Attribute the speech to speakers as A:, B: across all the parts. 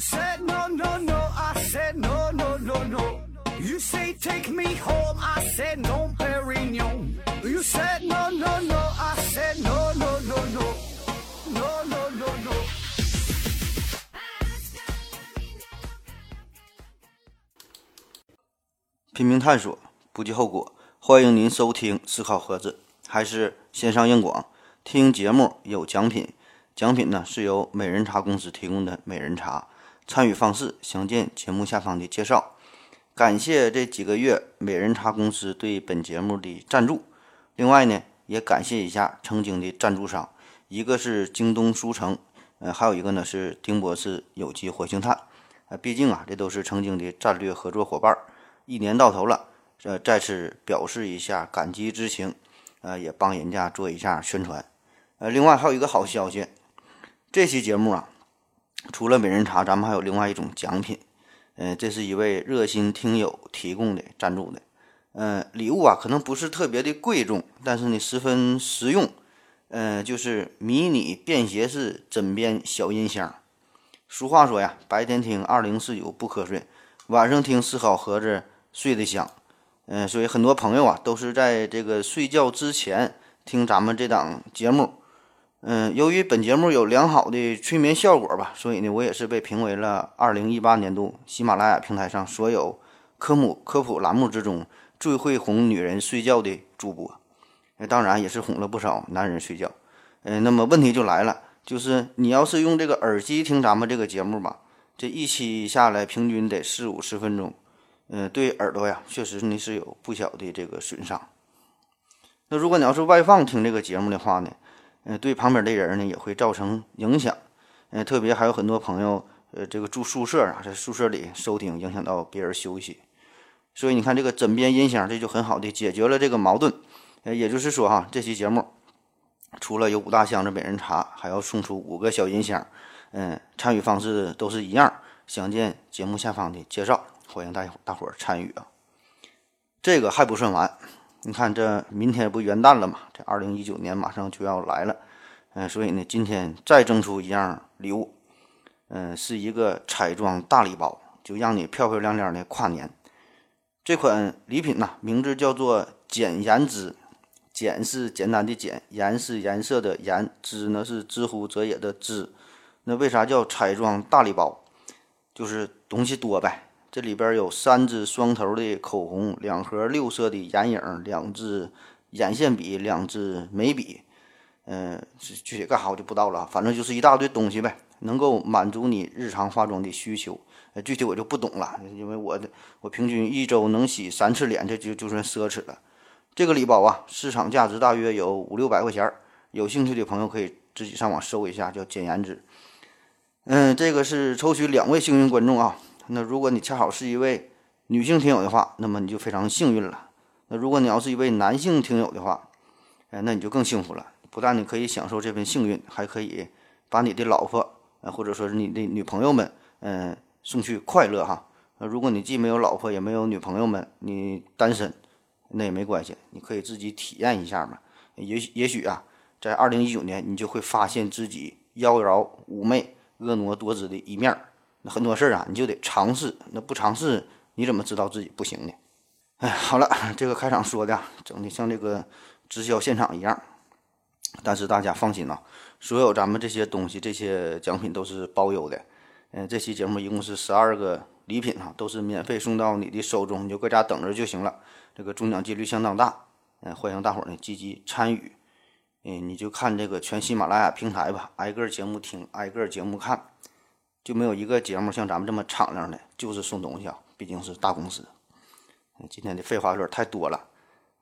A: said no no no, I said no no no no. You say take me home, I said no, Perignon. You said no no no, I said no no no no, no no no no.
B: no, no, no. 探索，不计后果。欢迎您收听《思考盒子》，还是线上硬广。听节目有奖品，奖品呢是由美人茶公司提供的美人茶。参与方式详见节目下方的介绍。感谢这几个月美人茶公司对本节目的赞助。另外呢，也感谢一下曾经的赞助商，一个是京东书城，呃，还有一个呢是丁博士有机活性炭。呃，毕竟啊，这都是曾经的战略合作伙伴。一年到头了，呃，再次表示一下感激之情，呃，也帮人家做一下宣传。呃，另外还有一个好消息，这期节目啊，除了美人茶，咱们还有另外一种奖品。嗯，这是一位热心听友提供的赞助的。嗯，礼物啊，可能不是特别的贵重，但是呢，十分实用。嗯，就是迷你便携式枕边小音箱。俗话说呀，白天听二零四九不瞌睡，晚上听思考盒子睡得香。嗯，所以很多朋友啊，都是在这个睡觉之前听咱们这档节目。嗯，由于本节目有良好的催眠效果吧，所以呢，我也是被评为了二零一八年度喜马拉雅平台上所有科目科普栏目之中最会哄女人睡觉的主播。那当然也是哄了不少男人睡觉。嗯，那么问题就来了，就是你要是用这个耳机听咱们这个节目吧，这一期下来平均得四五十分钟，嗯，对耳朵呀，确实呢是有不小的这个损伤。那如果你要是外放听这个节目的话呢？呃，对旁边的人呢也会造成影响，呃，特别还有很多朋友，呃，这个住宿舍啊，在宿舍里收听，影响到别人休息，所以你看这个枕边音箱，这就很好的解决了这个矛盾，呃，也就是说哈，这期节目除了有五大箱子美人茶，还要送出五个小音箱，嗯，参与方式都是一样，详见节目下方的介绍，欢迎大大伙参与啊，这个还不算完。你看，这明天不元旦了嘛？这二零一九年马上就要来了，嗯，所以呢，今天再赠出一样礼物，嗯，是一个彩妆大礼包，就让你漂漂亮亮的跨年。这款礼品呢，名字叫做“简颜之”，简是简单的简，颜是颜色的颜，之呢是知乎者也的知。那为啥叫彩妆大礼包？就是东西多呗。这里边有三支双头的口红，两盒六色的眼影，两支眼线笔，两支眉笔。嗯，具体干啥我就不知道了，反正就是一大堆东西呗，能够满足你日常化妆的需求。具体我就不懂了，因为我的我平均一周能洗三次脸，这就就算奢侈了。这个礼包啊，市场价值大约有五六百块钱，有兴趣的朋友可以自己上网搜一下，叫简颜值。嗯，这个是抽取两位幸运观众啊。那如果你恰好是一位女性听友的话，那么你就非常幸运了。那如果你要是一位男性听友的话，哎，那你就更幸福了。不但你可以享受这份幸运，还可以把你的老婆，呃，或者说是你的女朋友们，嗯，送去快乐哈。那如果你既没有老婆也没有女朋友们，你单身，那也没关系，你可以自己体验一下嘛。也也许啊，在二零一九年，你就会发现自己妖娆妩媚、婀娜多姿的一面儿。那很多事儿啊，你就得尝试。那不尝试，你怎么知道自己不行呢？哎，好了，这个开场说的整的像这个直销现场一样。但是大家放心啊，所有咱们这些东西、这些奖品都是包邮的。嗯，这期节目一共是十二个礼品哈，都是免费送到你的手中，你就搁家等着就行了。这个中奖几率相当大。嗯，欢迎大伙儿呢积极参与。嗯，你就看这个全喜马拉雅平台吧，挨个节目听，挨个节目看。就没有一个节目像咱们这么敞亮的，就是送东西啊，毕竟是大公司。今天的废话有点太多了，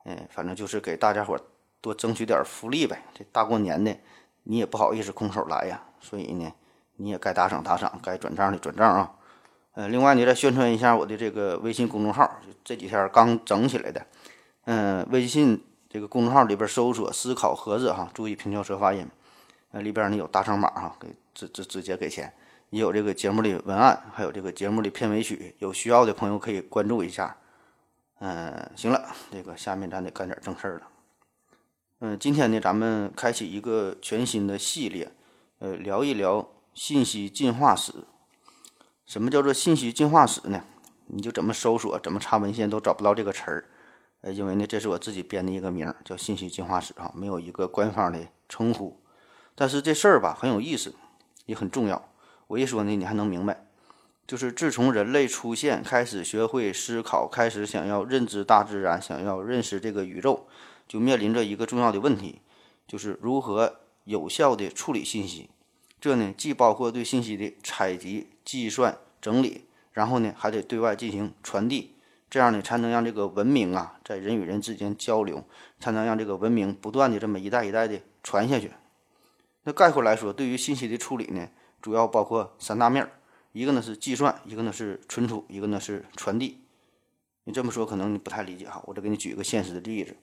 B: 嗯，反正就是给大家伙多争取点福利呗。这大过年的，你也不好意思空手来呀，所以呢，你也该打赏打赏，该转账的转账啊。呃，另外你再宣传一下我的这个微信公众号，这几天刚整起来的。嗯，微信这个公众号里边搜索“思考盒子”哈，注意平翘舌发音。呃，里边呢有打赏码哈，给直直直接给钱。也有这个节目的文案，还有这个节目的片尾曲，有需要的朋友可以关注一下。嗯，行了，这个下面咱得干点正事儿了。嗯，今天呢，咱们开启一个全新的系列，呃，聊一聊信息进化史。什么叫做信息进化史呢？你就怎么搜索、怎么查文献都找不到这个词儿。呃，因为呢，这是我自己编的一个名儿，叫信息进化史啊，没有一个官方的称呼。但是这事儿吧很有意思，也很重要。我一说呢，你还能明白。就是自从人类出现，开始学会思考，开始想要认知大自然，想要认识这个宇宙，就面临着一个重要的问题，就是如何有效的处理信息。这呢，既包括对信息的采集、计算、整理，然后呢，还得对外进行传递。这样呢，才能让这个文明啊，在人与人之间交流，才能让这个文明不断的这么一代一代的传下去。那概括来说，对于信息的处理呢，主要包括三大面儿：一个呢是计算，一个呢是存储，一个呢是传递。你这么说可能你不太理解哈，我再给你举一个现实的例子。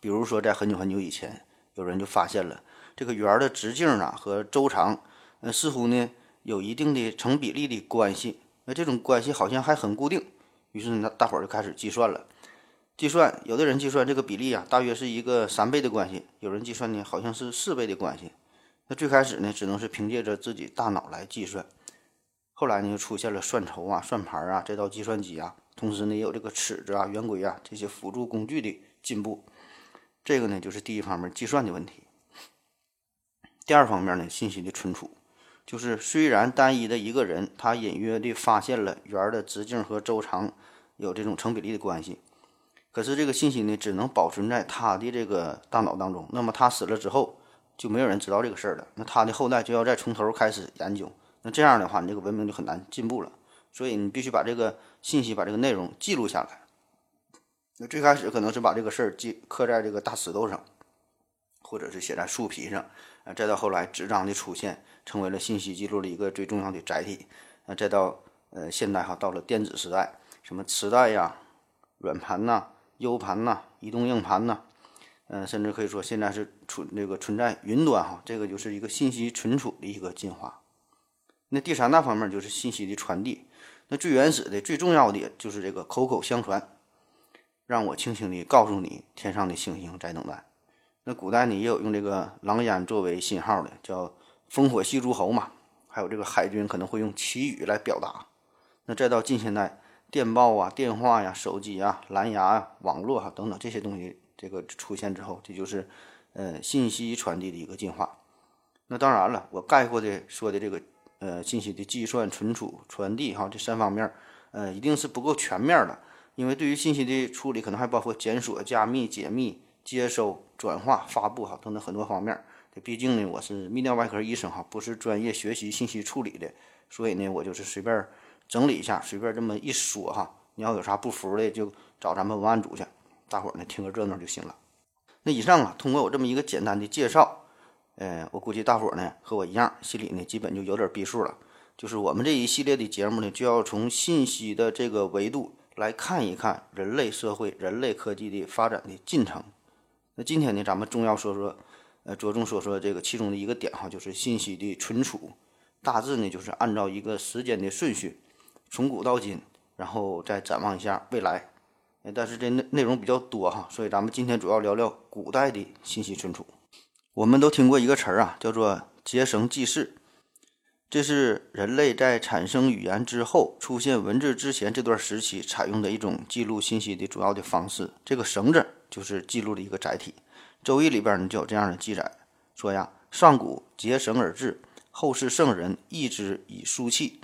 B: 比如说，在很久很久以前，有人就发现了这个圆的直径啊和周长，呃，似乎呢有一定的成比例的关系。那这种关系好像还很固定。于是呢，大伙儿就开始计算了。计算，有的人计算这个比例啊，大约是一个三倍的关系；有人计算呢，好像是四倍的关系。那最开始呢，只能是凭借着自己大脑来计算。后来呢，就出现了算筹啊、算盘啊，这套计算机啊，同时呢，也有这个尺子啊、圆规啊这些辅助工具的进步。这个呢，就是第一方面计算的问题。第二方面呢，信息的存储。就是虽然单一的一个人，他隐约地发现了圆的直径和周长有这种成比例的关系，可是这个信息呢，只能保存在他的这个大脑当中。那么他死了之后，就没有人知道这个事儿了。那他的后代就要再从头开始研究。那这样的话，你这个文明就很难进步了。所以你必须把这个信息、把这个内容记录下来。那最开始可能是把这个事儿记刻在这个大石头上，或者是写在树皮上。啊，再到后来纸张的出现，成为了信息记录的一个最重要的载体。啊，再到呃现代哈，到了电子时代，什么磁带呀、软盘呐、U 盘呐、移动硬盘呐，嗯，甚至可以说现在是存这个存在云端哈，这个就是一个信息存储的一个进化。那第三大方面就是信息的传递。那最原始的、最重要的就是这个口口相传，让我轻轻地告诉你，天上的星星在等待。那古代呢也有用这个狼烟作为信号的，叫烽火戏诸侯嘛。还有这个海军可能会用旗语来表达。那再到近现代，电报啊、电话呀、手机啊、蓝牙啊、网络啊等等这些东西这个出现之后，这就是呃信息传递的一个进化。那当然了，我概括的说的这个呃信息的计算、存储、传递哈这三方面，呃一定是不够全面的，因为对于信息的处理，可能还包括检索、加密、解密。接收、转化、发布哈等等很多方面。这毕竟呢，我是泌尿外科医生哈，不是专业学习信息处理的，所以呢，我就是随便整理一下，随便这么一说哈。你要有啥不服的，就找咱们文案组去，大伙儿呢听个热闹就行了。那以上啊，通过我这么一个简单的介绍，呃，我估计大伙儿呢和我一样，心里呢基本就有点逼数了。就是我们这一系列的节目呢，就要从信息的这个维度来看一看人类社会、人类科技的发展的进程。那今天呢，咱们重要说说，呃，着重说说这个其中的一个点哈，就是信息的存储。大致呢，就是按照一个时间的顺序，从古到今，然后再展望一下未来。但是这内内容比较多哈，所以咱们今天主要聊聊古代的信息存储。我们都听过一个词儿啊，叫做结绳记事。这是人类在产生语言之后，出现文字之前这段时期采用的一种记录信息的主要的方式。这个绳子。就是记录的一个载体，《周易》里边呢就有这样的记载，说呀，上古结绳而治，后世圣人易之以书契。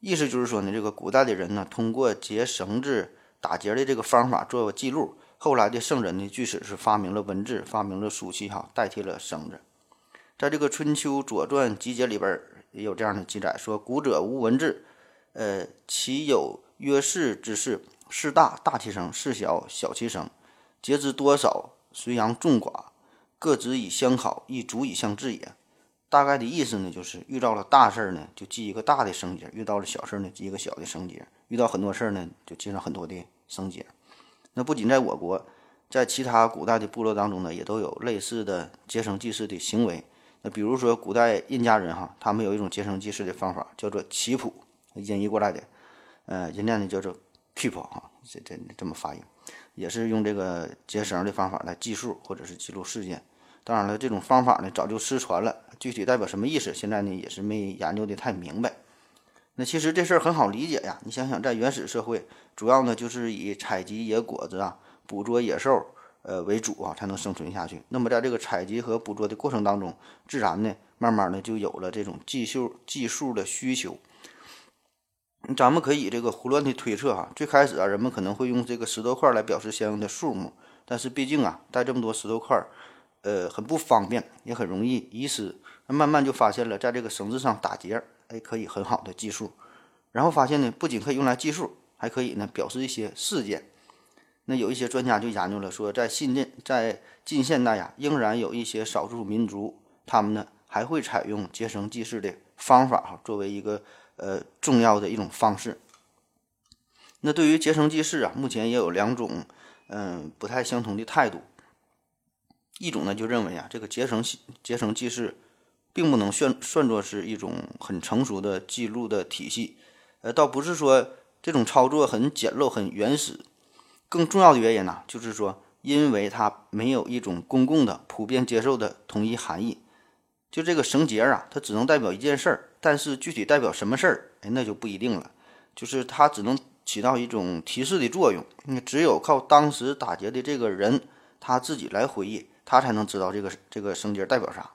B: 意思就是说呢，这个古代的人呢，通过结绳子打结的这个方法做记录。后来的圣人呢，据此是发明了文字，发明了书契，哈，代替了绳子。在这个《春秋左传集解》里边也有这样的记载，说古者无文字，呃，其有约事之事，事大大其声，事小小其声。节之多少，随阳众寡，各执以相考，亦足以相治也。大概的意思呢，就是遇到了大事呢，就记一个大的绳结；遇到了小事儿呢，记一个小的绳结；遇到很多事儿呢，就记上很多的绳结。那不仅在我国，在其他古代的部落当中呢，也都有类似的结绳记事的行为。那比如说古代印加人哈，他们有一种结绳记事的方法，叫做棋谱，音译过来的，呃，人家呢叫做 keep 哈，这这这么发音。也是用这个结绳的方法来计数或者是记录事件。当然了，这种方法呢早就失传了，具体代表什么意思，现在呢也是没研究的太明白。其实这事儿很好理解呀，你想想，在原始社会，主要呢就是以采集野果子啊、捕捉野兽，呃为主啊，才能生存下去。那么在这个采集和捕捉的过程当中，自然呢，慢慢的就有了这种计数计数的需求。咱们可以这个胡乱的推测哈，最开始啊，人们可能会用这个石头块来表示相应的数目，但是毕竟啊，带这么多石头块，呃，很不方便，也很容易遗失。慢慢就发现了，在这个绳子上打结。哎，可以很好的计数，然后发现呢，不仅可以用来计数，还可以呢表示一些事件。那有一些专家就研究了，说在近近在近现代呀，仍然有一些少数民族，他们呢还会采用结绳记事的方法哈，作为一个呃重要的一种方式。那对于结绳记事啊，目前也有两种嗯不太相同的态度。一种呢就认为啊，这个结绳结绳记事。并不能算算作是一种很成熟的记录的体系，呃，倒不是说这种操作很简陋、很原始。更重要的原因呢，就是说，因为它没有一种公共的、普遍接受的统一含义。就这个绳结啊，它只能代表一件事儿，但是具体代表什么事儿，哎，那就不一定了。就是它只能起到一种提示的作用。你只有靠当时打结的这个人他自己来回忆，他才能知道这个这个绳结代表啥。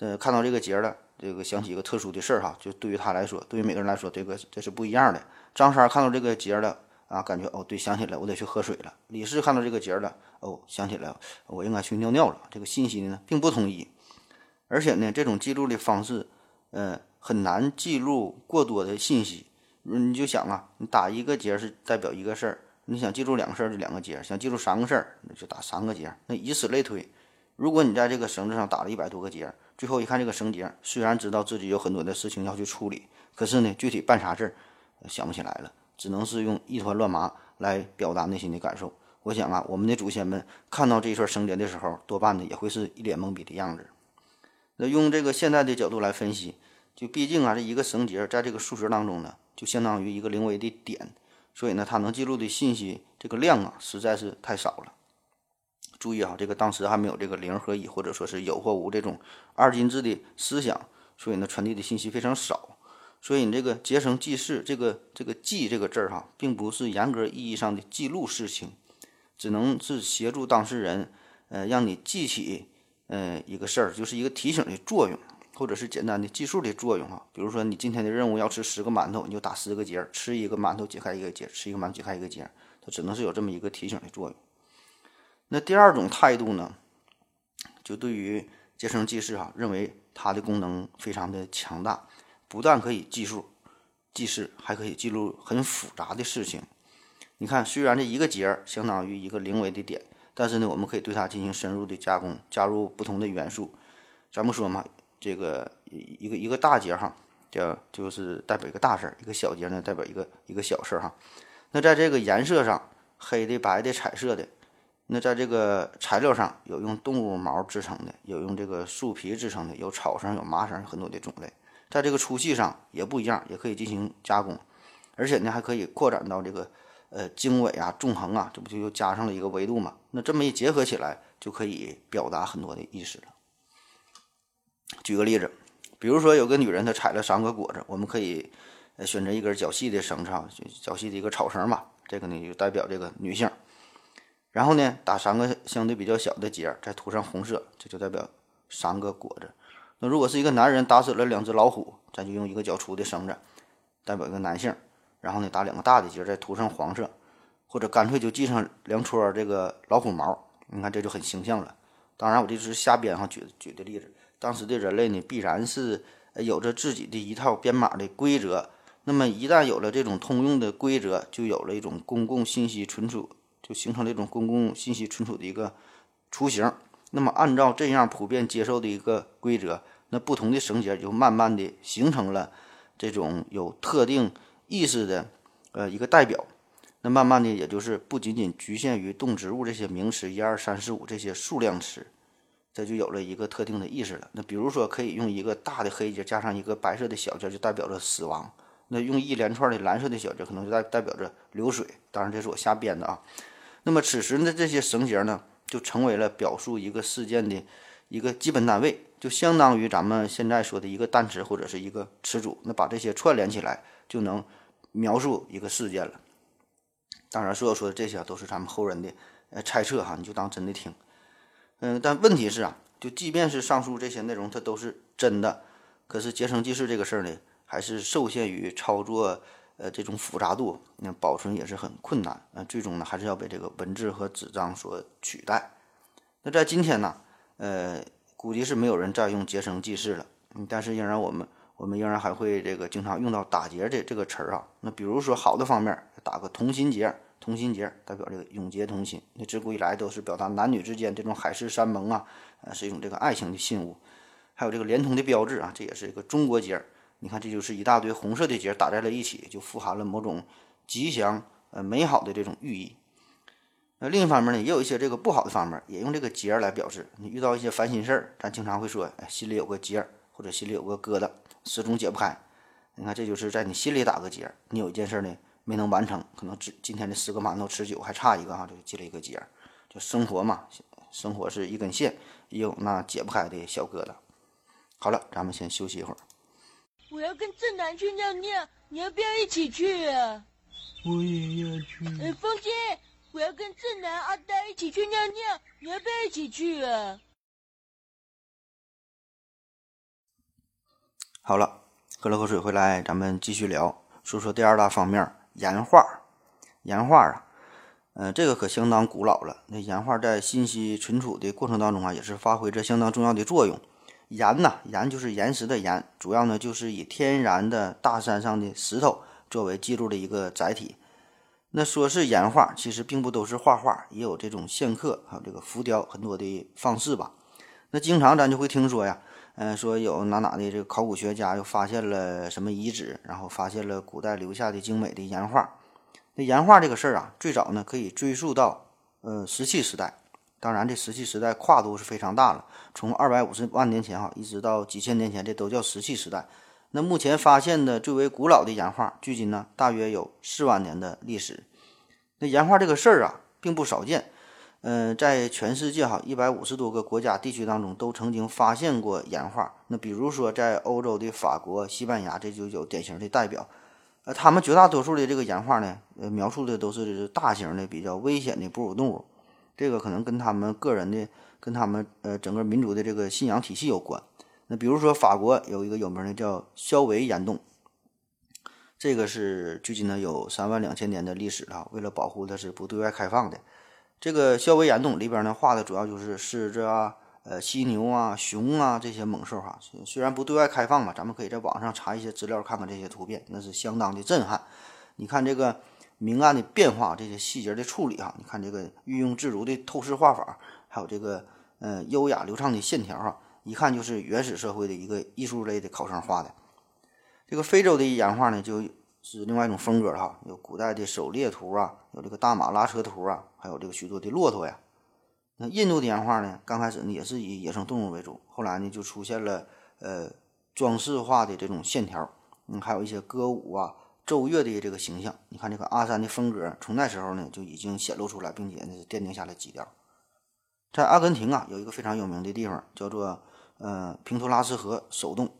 B: 呃，看到这个节了，这个想起一个特殊的事儿哈，就对于他来说，对于每个人来说，这个这是不一样的。张三看到这个节了啊，感觉哦，对，想起来我得去喝水了。李四看到这个节了，哦，想起来我应该去尿尿了。这个信息呢并不统一，而且呢，这种记录的方式，呃，很难记录过多的信息。你就想啊，你打一个结是代表一个事儿，你想记住两个事儿就两个结，想记住三个事儿那就打三个结，那以此类推。如果你在这个绳子上打了一百多个结，最后一看这个绳结，虽然知道自己有很多的事情要去处理，可是呢，具体办啥事儿想不起来了，只能是用一团乱麻来表达内心的感受。我想啊，我们的祖先们看到这一串绳结的时候，多半呢也会是一脸懵逼的样子。那用这个现在的角度来分析，就毕竟啊，这一个绳结在这个数学当中呢，就相当于一个零维的点，所以呢，它能记录的信息这个量啊，实在是太少了。注意啊，这个当时还没有这个零和一，或者说是有或无这种二进制的思想，所以呢，传递的信息非常少。所以你这个结绳记事，这个这个记这个字儿哈，并不是严格意义上的记录事情，只能是协助当事人，呃，让你记起，呃，一个事儿，就是一个提醒的作用，或者是简单的计数的作用啊。比如说你今天的任务要吃十个馒头，你就打十个结，吃一个馒头解开一个结，吃一个馒头解开一个结，它只能是有这么一个提醒的作用。那第二种态度呢，就对于结绳记事哈，认为它的功能非常的强大，不但可以计数、记事，还可以记录很复杂的事情。你看，虽然这一个节相当于一个零维的点，但是呢，我们可以对它进行深入的加工，加入不同的元素。咱们说嘛，这个一个一个大节哈，叫就是代表一个大事儿；一个小节呢，代表一个一个小事儿哈。那在这个颜色上，黑的、白的、彩色的。那在这个材料上有用动物毛制成的，有用这个树皮制成的，有草绳、有麻绳，很多的种类。在这个粗细上也不一样，也可以进行加工，而且呢还可以扩展到这个呃经纬啊、纵横啊，这不就又加上了一个维度嘛？那这么一结合起来，就可以表达很多的意思了。举个例子，比如说有个女人她采了三个果子，我们可以选择一根较细的绳子啊，较细的一个草绳嘛，这个呢就代表这个女性。然后呢，打三个相对比较小的结儿，再涂上红色，这就代表三个果子。那如果是一个男人打死了两只老虎，咱就用一个较粗的绳子，代表一个男性。然后呢，打两个大的结，再涂上黄色，或者干脆就系上两撮这个老虎毛。你看这就很形象了。当然，我这是瞎编哈举举的例子。当时的人类呢，必然是有着自己的一套编码的规则。那么一旦有了这种通用的规则，就有了一种公共信息存储。就形成了一种公共信息存储的一个雏形。那么，按照这样普遍接受的一个规则，那不同的绳结就慢慢的形成了这种有特定意思的呃一个代表。那慢慢的，也就是不仅仅局限于动植物这些名词一二三四五这些数量词，这就有了一个特定的意思了。那比如说，可以用一个大的黑结加上一个白色的小结，就代表着死亡。那用一连串的蓝色的小结，可能就代代表着流水。当然，这是我瞎编的啊。那么此时呢，这些绳结呢，就成为了表述一个事件的一个基本单位，就相当于咱们现在说的一个单词或者是一个词组。那把这些串联起来，就能描述一个事件了。当然，所有说的这些都是咱们后人的呃猜测哈，你就当真的听。嗯，但问题是啊，就即便是上述这些内容它都是真的，可是结绳记事这个事儿呢，还是受限于操作呃这种复杂度，那保存也是很困难。呃，最终呢，还是要被这个文字和纸张所取代。那在今天呢，呃，估计是没有人再用结绳记事了。嗯，但是仍然我们我们仍然还会这个经常用到打结这这个词儿啊。那比如说好的方面，打个同心结。同心结代表这个永结同心，那自古以来都是表达男女之间这种海誓山盟啊，呃，是一种这个爱情的信物。还有这个连通的标志啊，这也是一个中国结。你看，这就是一大堆红色的结打在了一起，就富含了某种吉祥、呃美好的这种寓意。那另一方面呢，也有一些这个不好的方面，也用这个结来表示。你遇到一些烦心事儿，咱经常会说，哎，心里有个结，或者心里有个疙瘩，始终解不开。你看，这就是在你心里打个结。你有一件事呢。没能完成，可能今今天的十个馒头吃九还差一个哈，就系了一个结。就生活嘛，生活是一根线，也有那解不开的小疙瘩。好了，咱们先休息一会儿。
C: 我要跟正南去尿尿，你要不要一起去啊？
D: 我也要去。
C: 哎，风姐，我要跟正南、阿呆一起去尿尿，你要不要一起去啊？
B: 好了，喝了口水回来，咱们继续聊，说说第二大方面。岩画，岩画啊，嗯，这个可相当古老了。那岩画在信息存储的过程当中啊，也是发挥着相当重要的作用。岩呐，岩就是岩石的岩，主要呢就是以天然的大山上的石头作为记录的一个载体。那说是岩画，其实并不都是画画，也有这种线刻，还有这个浮雕，很多的方式吧。那经常咱就会听说呀。嗯，说有哪哪的这个考古学家又发现了什么遗址，然后发现了古代留下的精美的岩画。那岩画这个事儿啊，最早呢可以追溯到呃石器时代。当然，这石器时代跨度是非常大了，从二百五十万年前哈，一直到几千年前，这都叫石器时代。那目前发现的最为古老的岩画，距今呢大约有四万年的历史。那岩画这个事儿啊，并不少见。嗯，在全世界哈一百五十多个国家地区当中，都曾经发现过岩画。那比如说，在欧洲的法国、西班牙，这就有典型的代表。呃，他们绝大多数的这个岩画呢，呃，描述的都是大型的、比较危险的哺乳动物。这个可能跟他们个人的、跟他们呃整个民族的这个信仰体系有关。那比如说，法国有一个有名的叫肖维岩洞，这个是距今呢有三万两千年的历史了。为了保护它，是不对外开放的。这个肖维岩洞里边呢，画的主要就是狮子啊、呃犀牛啊、熊啊这些猛兽哈。虽然不对外开放吧，咱们可以在网上查一些资料，看看这些图片，那是相当的震撼。你看这个明暗的变化，这些细节的处理哈，你看这个运用自如的透视画法，还有这个呃优雅流畅的线条哈，一看就是原始社会的一个艺术类的考生画的。这个非洲的岩画呢，就。是另外一种风格哈，有古代的狩猎图啊，有这个大马拉车图啊，还有这个许多的骆驼呀。那印度的岩画呢，刚开始呢也是以野生动物为主，后来呢就出现了呃装饰化的这种线条，嗯，还有一些歌舞啊、奏乐的这个形象。你看这个阿三的风格，从那时候呢就已经显露出来，并且呢奠定下来基调。在阿根廷啊，有一个非常有名的地方叫做呃平托拉斯河手洞，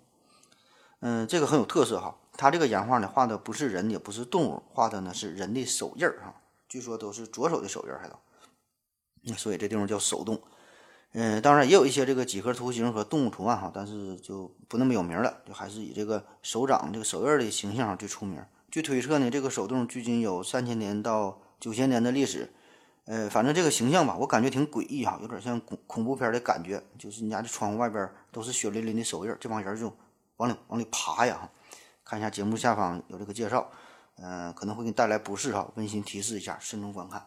B: 嗯，这个很有特色哈。他这个岩画呢，画的不是人，也不是动物，画的呢是人的手印儿哈。据说都是左手的手印儿，还都。所以这地方叫手动。嗯，当然也有一些这个几何图形和动物图案哈，但是就不那么有名了，就还是以这个手掌这个手印的形象最出名。据推测呢，这个手洞距今有三千年到九千年的历史。呃，反正这个形象吧，我感觉挺诡异哈，有点像恐恐怖片的感觉，就是你家这窗户外边都是血淋淋的手印，这帮人就往里往里爬呀。看一下节目下方有这个介绍，嗯，可能会给你带来不适哈，温馨提示一下，慎重观看。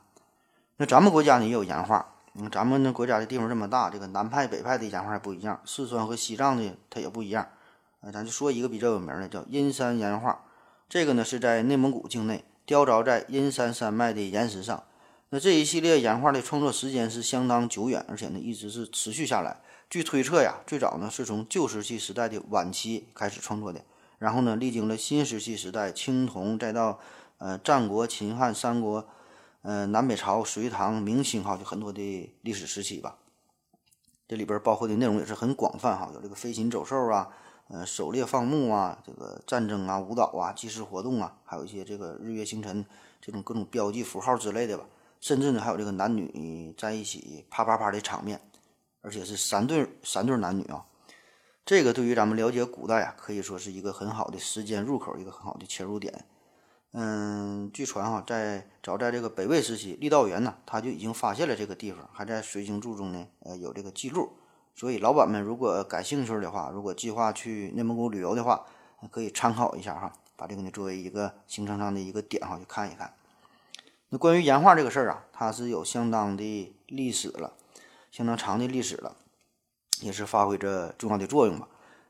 B: 那咱们国家呢也有岩画，嗯，咱们呢国家的地方这么大，这个南派北派的岩画还不一样，四川和西藏的它也不一样。呃，咱就说一个比较有名的，叫阴山岩画，这个呢是在内蒙古境内雕凿在阴山山脉的岩石上。那这一系列岩画的创作时间是相当久远，而且呢一直是持续下来。据推测呀，最早呢是从旧石器时代的晚期开始创作的。然后呢，历经了新石器时代、青铜，再到呃战国、秦汉、三国，呃南北朝、隋唐、明清哈，就很多的历史时期吧。这里边包括的内容也是很广泛哈，有这个飞禽走兽啊，呃狩猎放牧啊，这个战争啊、舞蹈啊、祭祀活动啊，还有一些这个日月星辰这种各种标记符号之类的吧。甚至呢，还有这个男女在一起啪啪啪的场面，而且是三对三对男女啊。这个对于咱们了解古代啊，可以说是一个很好的时间入口，一个很好的切入点。嗯，据传哈，在早在这个北魏时期，郦道元呢，他就已经发现了这个地方，还在随行注中呢，呃，有这个记录。所以老板们如果感兴趣的话，如果计划去内蒙古旅游的话，可以参考一下哈，把这个呢作为一个行程上的一个点哈，去看一看。那关于岩画这个事儿啊，它是有相当的历史了，相当长的历史了，也是发挥着重要的作用吧。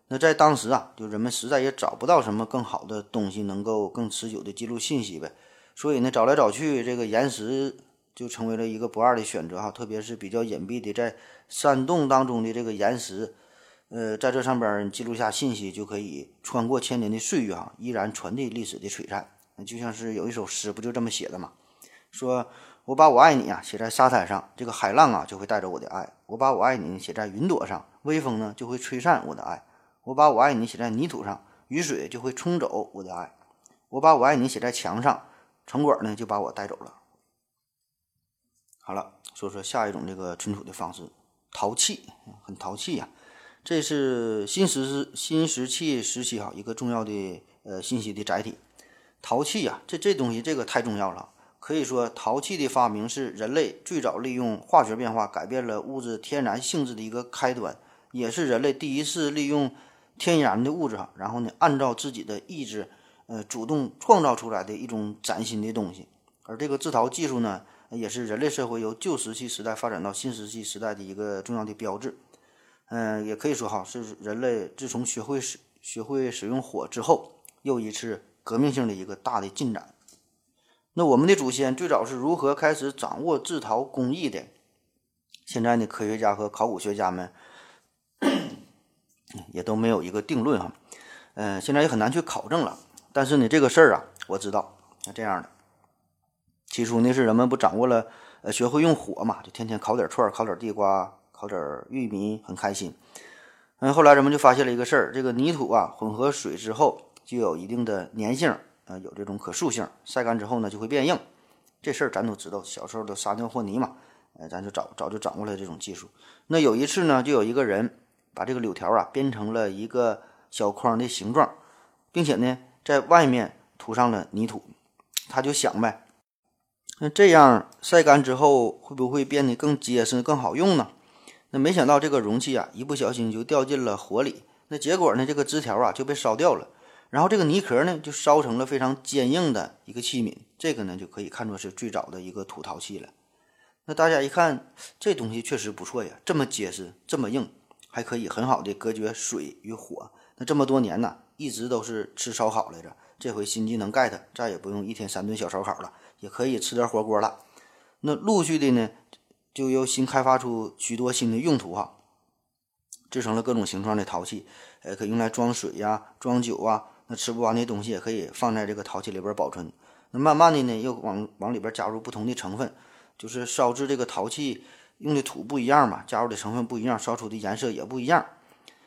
B: 那在当时啊，就人们实在也找不到什么更好的东西能够更持久的记录信息呗，所以呢，找来找去，这个岩石就成为了一个不二的选择哈。特别是比较隐蔽的在山洞当中的这个岩石，呃，在这上边记录下信息，就可以穿过千年的岁月哈，依然传递历史的璀璨。就像是有一首诗，不就这么写的吗？说我把我爱你啊写在沙滩上，这个海浪啊就会带着我的爱；我把我爱你写在云朵上，微风呢就会吹散我的爱；我把我爱你写在泥土上，雨水就会冲走我的爱；我把我爱你写在墙上，城管呢就把我带走了。好了，说说下一种这个存储的方式，陶器，很陶器呀。这是新石新石器时期哈一个重要的呃信息的载体，陶器呀，这这东西这个太重要了。可以说，陶器的发明是人类最早利用化学变化改变了物质天然性质的一个开端，也是人类第一次利用天然的物质哈，然后呢，按照自己的意志，呃，主动创造出来的一种崭新的东西。而这个制陶技术呢，也是人类社会由旧石器时代发展到新石器时代的一个重要的标志。嗯，也可以说哈，是人类自从学会使学会使用火之后，又一次革命性的一个大的进展。那我们的祖先最早是如何开始掌握制陶工艺的？现在呢，科学家和考古学家们 也都没有一个定论哈。嗯，现在也很难去考证了。但是呢，这个事儿啊，我知道是这样的。起初呢，是人们不掌握了，呃，学会用火嘛，就天天烤点串，烤点地瓜，烤点玉米，很开心。嗯，后来人们就发现了一个事儿：这个泥土啊，混合水之后，就有一定的粘性。呃，有这种可塑性，晒干之后呢就会变硬，这事儿咱都知道，小时候都撒尿和泥嘛，呃，咱就早早就掌握了这种技术。那有一次呢，就有一个人把这个柳条啊编成了一个小筐的形状，并且呢在外面涂上了泥土，他就想呗，那这样晒干之后会不会变得更结实、更好用呢？那没想到这个容器啊一不小心就掉进了火里，那结果呢这个枝条啊就被烧掉了。然后这个泥壳呢，就烧成了非常坚硬的一个器皿，这个呢就可以看作是最早的一个土陶器了。那大家一看，这东西确实不错呀，这么结实，这么硬，还可以很好的隔绝水与火。那这么多年呢，一直都是吃烧烤来着，这回新技能 get，再也不用一天三顿小烧烤了，也可以吃点火锅了。那陆续的呢，就又新开发出许多新的用途哈，制成了各种形状的陶器，呃，可以用来装水呀、装酒啊。那吃不完的东西也可以放在这个陶器里边保存。那慢慢的呢，又往往里边加入不同的成分，就是烧制这个陶器用的土不一样嘛，加入的成分不一样，烧出的颜色也不一样。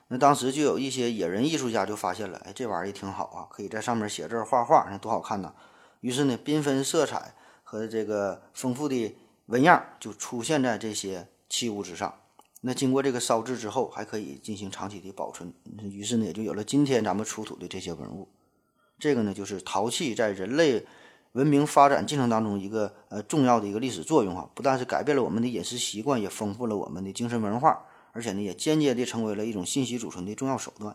B: 那当时就有一些野人艺术家就发现了，哎，这玩意儿挺好啊，可以在上面写字画画，那多好看呐！于是呢，缤纷色彩和这个丰富的纹样就出现在这些器物之上。那经过这个烧制之后，还可以进行长期的保存，于是呢，也就有了今天咱们出土的这些文物。这个呢，就是陶器在人类文明发展进程当中一个呃重要的一个历史作用哈。不但是改变了我们的饮食习惯，也丰富了我们的精神文化，而且呢，也间接的成为了一种信息储存的重要手段。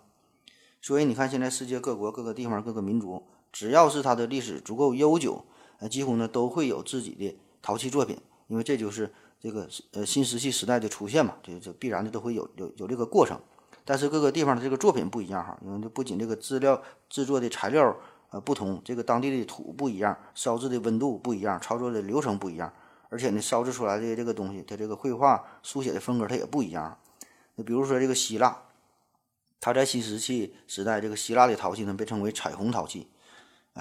B: 所以你看，现在世界各国各个地方各个民族，只要是它的历史足够悠久，呃，几乎呢都会有自己的陶器作品，因为这就是。这个呃新石器时代的出现嘛，这这必然的都会有有有这个过程，但是各个地方的这个作品不一样哈，因为这不仅这个资料制作的材料呃不同，这个当地的土不一样，烧制的温度不一样，操作的流程不一样，而且呢烧制出来的这个东西，它这个绘画书写的风格它也不一样。那比如说这个希腊，它在新石器时代，这个希腊的陶器呢被称为彩虹陶器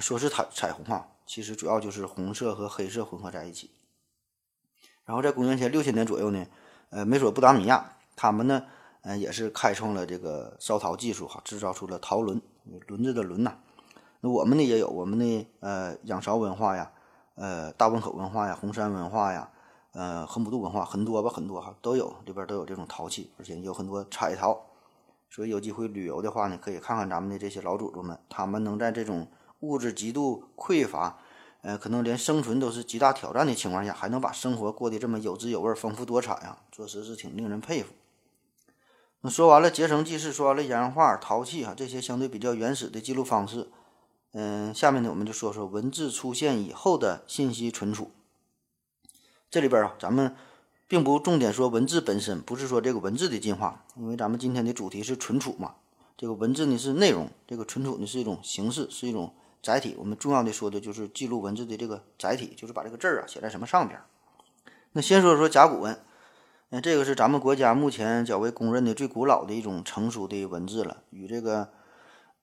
B: 说是彩彩虹哈，其实主要就是红色和黑色混合在一起。然后在公元前六千年左右呢，呃，美索不达米亚他们呢，呃，也是开创了这个烧陶技术哈，制造出了陶轮，轮子的轮呐。那我们呢也有我们的呃仰韶文化呀，呃大汶口文化呀，红山文化呀，呃河姆渡文化很多吧，很多哈都有，里边都有这种陶器，而且有很多彩陶。所以有机会旅游的话呢，可以看看咱们的这些老祖宗们，他们能在这种物质极度匮乏，呃，可能连生存都是极大挑战的情况下，还能把生活过得这么有滋有味、丰富多彩啊，着实是挺令人佩服。那说完了结绳记事，说完了岩画、陶器哈这些相对比较原始的记录方式。嗯，下面呢，我们就说说文字出现以后的信息存储。这里边啊，咱们并不重点说文字本身，不是说这个文字的进化，因为咱们今天的主题是存储嘛。这个文字呢是内容，这个存储呢是一种形式，是一种载体。我们重要的说的就是记录文字的这个载体，就是把这个字儿啊写在什么上边。那先说说甲骨文，那这个是咱们国家目前较为公认的最古老的一种成熟的文字了，与这个。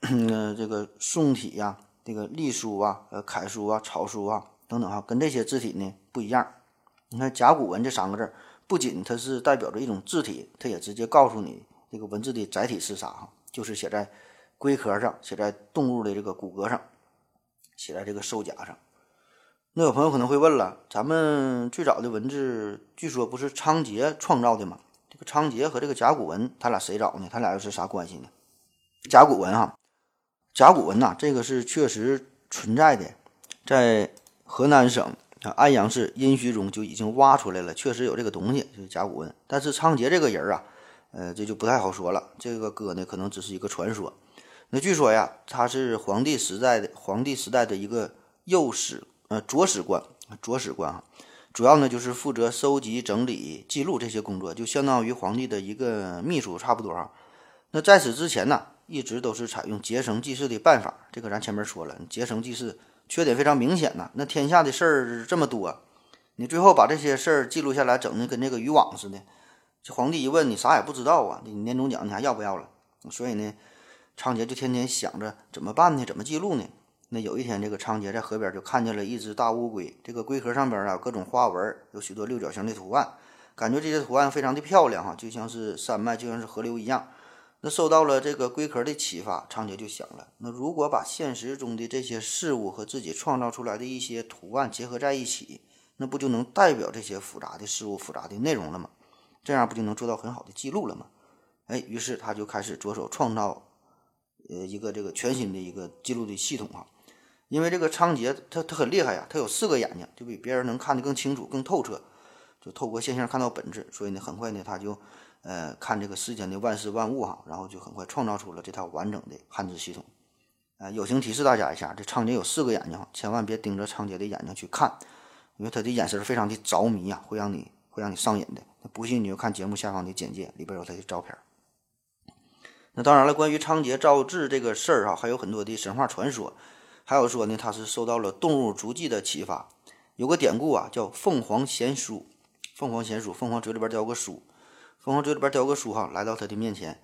B: 呃，这个宋体呀，这个隶书啊，呃，楷书啊，草书啊，等等哈，跟这些字体呢不一样。你看甲骨文这三个字，不仅它是代表着一种字体，它也直接告诉你这个文字的载体是啥哈，就是写在龟壳上，写在动物的这个骨骼上，写在这个兽甲上。那有朋友可能会问了，咱们最早的文字据说不是仓颉创造的吗？这个仓颉和这个甲骨文，他俩谁早呢？他俩又是啥关系呢？甲骨文哈。甲骨文呐，这个是确实存在的，在河南省安阳市殷墟中就已经挖出来了，确实有这个东西，就是甲骨文。但是仓颉这个人啊，呃，这就不太好说了。这个哥呢，可能只是一个传说。那据说呀，他是皇帝时代的皇帝时代的一个右史，呃，左史官，左史官哈，主要呢就是负责收集、整理、记录这些工作，就相当于皇帝的一个秘书差不多哈。那在此之前呢？一直都是采用结绳记事的办法，这个咱前面说了，结绳记事缺点非常明显呐。那天下的事儿这么多，你最后把这些事儿记录下来，整的跟这个渔网似的。这皇帝一问你啥也不知道啊，你年终奖你还要不要了？所以呢，仓颉就天天想着怎么办呢？怎么记录呢？那有一天，这个仓颉在河边就看见了一只大乌龟，这个龟壳上边啊各种花纹，有许多六角形的图案，感觉这些图案非常的漂亮哈，就像是山脉，就像是河流一样。那受到了这个龟壳的启发，仓颉就想了：那如果把现实中的这些事物和自己创造出来的一些图案结合在一起，那不就能代表这些复杂的事物、复杂的内容了吗？这样不就能做到很好的记录了吗？哎，于是他就开始着手创造，呃，一个这个全新的一个记录的系统啊。因为这个仓颉他他很厉害呀，他有四个眼睛，就比别人能看得更清楚、更透彻，就透过现象看到本质。所以呢，很快呢，他就。呃，看这个世间的万事万物哈，然后就很快创造出了这套完整的汉字系统。呃，友情提示大家一下，这仓颉有四个眼睛，千万别盯着仓颉的眼睛去看，因为他的眼神非常的着迷呀，会让你会让你上瘾的。不信你就看节目下方的简介，里边有他的照片。那当然了，关于仓颉造字这个事儿哈，还有很多的神话传说，还有说呢，他是受到了动物足迹的启发。有个典故啊，叫凤凰衔书。凤凰衔书，凤凰嘴里边叼个书。凤凰嘴里边叼个书哈，来到他的面前，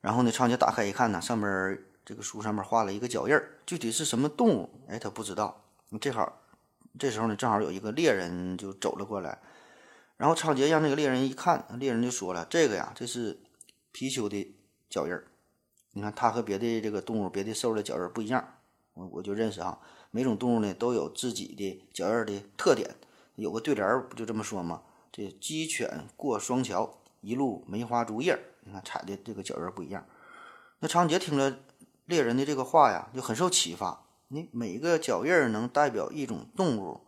B: 然后呢，仓颉打开一看呢，上面这个书上面画了一个脚印儿，具体是什么动物？哎，他不知道。正好这时候呢，正好有一个猎人就走了过来，然后仓颉让那个猎人一看，猎人就说了：“这个呀，这是貔貅的脚印儿。你看它和别的这个动物、别的兽的脚印儿不一样。我我就认识啊，每种动物呢都有自己的脚印儿的特点。有个对联儿不就这么说吗？这鸡犬过双桥。”一路梅花竹叶，你看踩的这个脚印不一样。那仓颉听了猎人的这个话呀，就很受启发。你每个脚印能代表一种动物，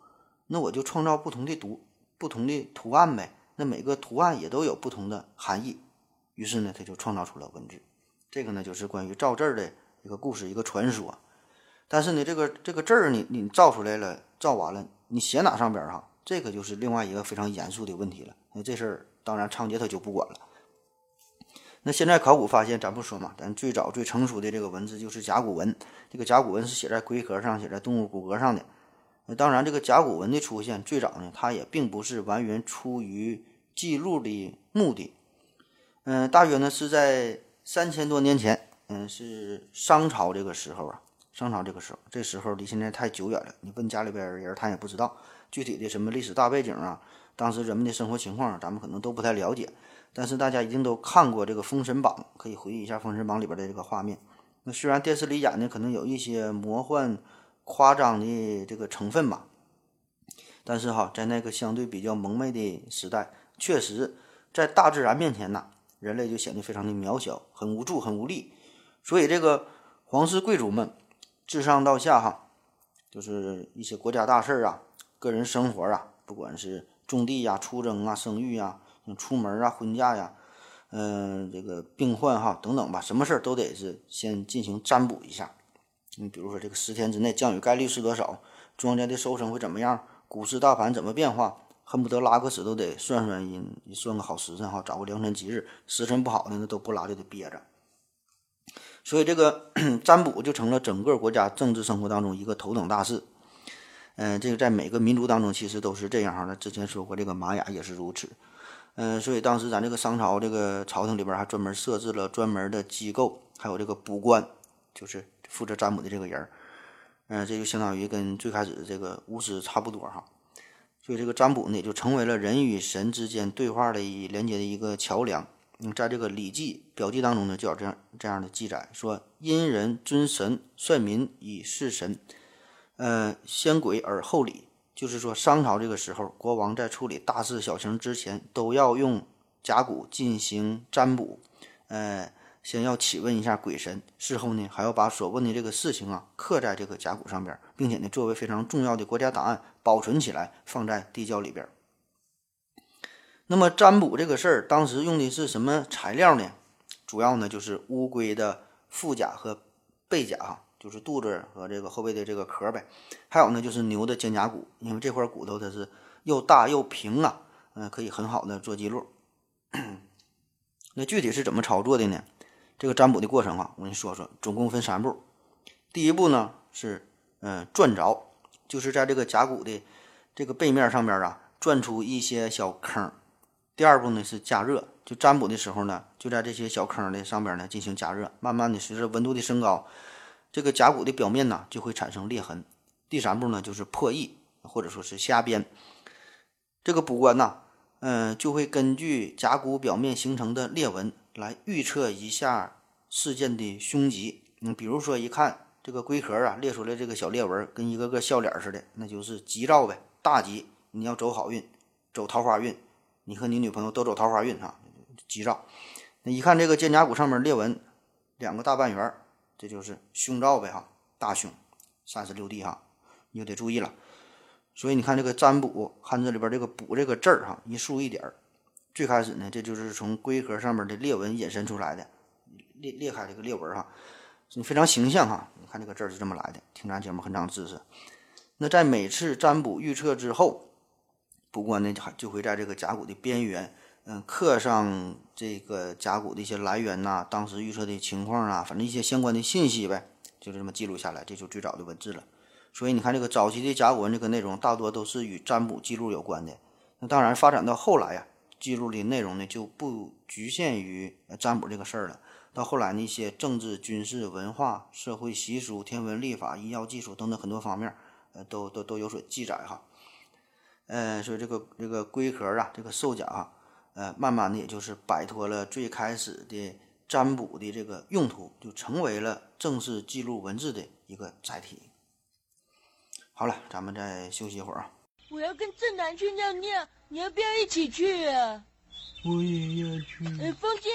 B: 那我就创造不同的图、不同的图案呗。那每个图案也都有不同的含义。于是呢，他就创造出了文字。这个呢，就是关于造字儿的一个故事、一个传说。但是呢，这个这个字儿，你你造出来了，造完了，你写哪上边儿哈？这个就是另外一个非常严肃的问题了。那这事儿。当然，仓颉他就不管了。那现在考古发现，咱不说嘛，咱最早最成熟的这个文字就是甲骨文。这个甲骨文是写在龟壳上、写在动物骨骼上的。那当然，这个甲骨文的出现最早呢，它也并不是完全出于记录的目的。嗯，大约呢是在三千多年前，嗯，是商朝这个时候啊。商朝这个时候，这时候离现在太久远了，你问家里边人，他也不知道具体的什么历史大背景啊。当时人们的生活情况，咱们可能都不太了解。但是大家一定都看过这个《封神榜》，可以回忆一下《封神榜》里边的这个画面。那虽然电视里演的可能有一些魔幻、夸张的这个成分吧，但是哈，在那个相对比较蒙昧的时代，确实在大自然面前呐，人类就显得非常的渺小，很无助，很无力。所以这个皇室贵族们，自上到下哈，就是一些国家大事儿啊、个人生活啊，不管是种地呀、出征啊、生育呀、出门啊、婚嫁呀。嗯，这个病患哈等等吧，什么事儿都得是先进行占卜一下。你比如说，这个十天之内降雨概率是多少？庄稼的收成会怎么样？股市大盘怎么变化？恨不得拉个屎都得算算阴，算个好时辰哈，找个良辰吉日。时辰不好的那都不拉就得憋着。所以这个 占卜就成了整个国家政治生活当中一个头等大事。嗯，这个在每个民族当中其实都是这样哈。那之前说过，这个玛雅也是如此。嗯，所以当时咱这个商朝这个朝廷里边还专门设置了专门的机构，还有这个卜官，就是负责占卜的这个人。嗯，这就相当于跟最开始的这个巫师差不多哈。所以这个占卜呢，就成为了人与神之间对话的一连接的一个桥梁。嗯，在这个《礼记·表记》当中呢，就有这样这样的记载，说：“因人尊神，率民以事神。呃，先鬼而后礼。”就是说，商朝这个时候，国王在处理大事小情之前，都要用甲骨进行占卜，呃，先要启问一下鬼神，事后呢，还要把所问的这个事情啊刻在这个甲骨上边，并且呢，作为非常重要的国家档案保存起来，放在地窖里边。那么占卜这个事儿，当时用的是什么材料呢？主要呢就是乌龟的腹甲和背甲哈。就是肚子和这个后背的这个壳呗，还有呢，就是牛的肩胛骨，因为这块骨头它是又大又平啊，嗯，可以很好的做记录。那具体是怎么操作的呢？这个占卜的过程啊，我跟你说说，总共分三步。第一步呢是嗯钻凿，就是在这个甲骨的这个背面上面啊钻出一些小坑。第二步呢是加热，就占卜的时候呢，就在这些小坑的上边呢进行加热，慢慢的随着温度的升高。这个甲骨的表面呢，就会产生裂痕。第三步呢，就是破译或者说是瞎编。这个卜官呐，嗯，就会根据甲骨表面形成的裂纹来预测一下事件的凶吉。嗯，比如说一看这个龟壳啊裂出来这个小裂纹，跟一个个笑脸似的，那就是吉兆呗，大吉，你要走好运，走桃花运，你和你女朋友都走桃花运啊，吉兆。那一看这个肩胛骨上面裂纹，两个大半圆。这就是凶兆呗哈，大凶，三十六地哈，你就得注意了。所以你看这个占卜汉字里边这个“卜”这个字儿哈，一竖一点，最开始呢，这就是从龟壳上面的裂纹引申出来的，裂裂开这个裂纹哈，非常形象哈。看这个字儿是这么来的。听咱节目很长知识。那在每次占卜预测之后，卜官呢就就会在这个甲骨的边缘。嗯，刻上这个甲骨的一些来源呐，当时预测的情况啊，反正一些相关的信息呗，就这么记录下来，这就最早的文字了。所以你看，这个早期的甲骨文这个内容大多都是与占卜记录有关的。那当然，发展到后来呀，记录的内容呢就不局限于占卜这个事儿了。到后来，那些政治、军事、文化、社会习俗、天文历法、医药技术等等很多方面，呃，都都都有所记载哈。呃，所以这个这个龟壳啊，这个兽甲啊。呃，慢慢的，也就是摆脱了最开始的占卜的这个用途，就成为了正式记录文字的一个载体。好了，咱们再休息一会儿啊。
C: 我要跟正南去尿尿，你要不要一起去啊？
D: 我也要去。
C: 哎，风姐，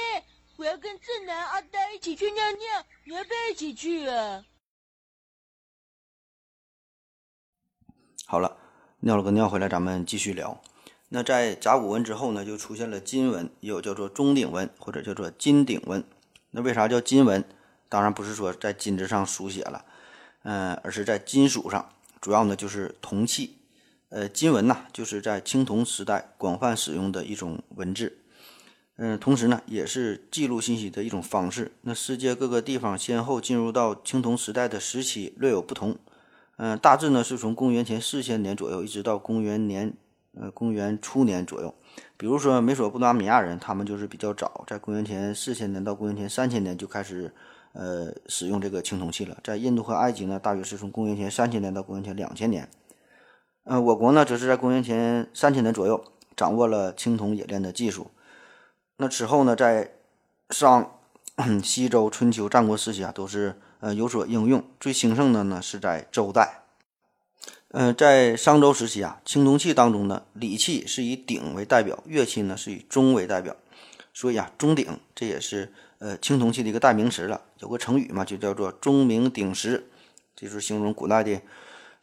C: 我要跟正南、阿呆一起去尿尿，你要不要一起去啊？
B: 好了，尿了个尿回来，咱们继续聊。那在甲骨文之后呢，就出现了金文，也有叫做钟鼎文或者叫做金鼎文。那为啥叫金文？当然不是说在金子上书写了，嗯，而是在金属上，主要呢就是铜器。呃，金文呐，就是在青铜时代广泛使用的一种文字，嗯，同时呢也是记录信息的一种方式。那世界各个地方先后进入到青铜时代的时期略有不同，嗯，大致呢是从公元前四千年左右一直到公元年。呃，公元初年左右，比如说美索不达米亚人，他们就是比较早，在公元前四千年到公元前三千年就开始呃使用这个青铜器了。在印度和埃及呢，大约是从公元前三千年到公元前两千年。呃，我国呢，则是在公元前三千年左右掌握了青铜冶炼的技术。那之后呢，在商、西周、春秋、战国时期啊，都是呃有所应用。最兴盛的呢是在周代。嗯，在商周时期啊，青铜器当中呢，礼器是以鼎为代表，乐器呢是以钟为代表。所以啊，钟鼎这也是呃青铜器的一个代名词了。有个成语嘛，就叫做“钟鸣鼎食”，就是形容古代的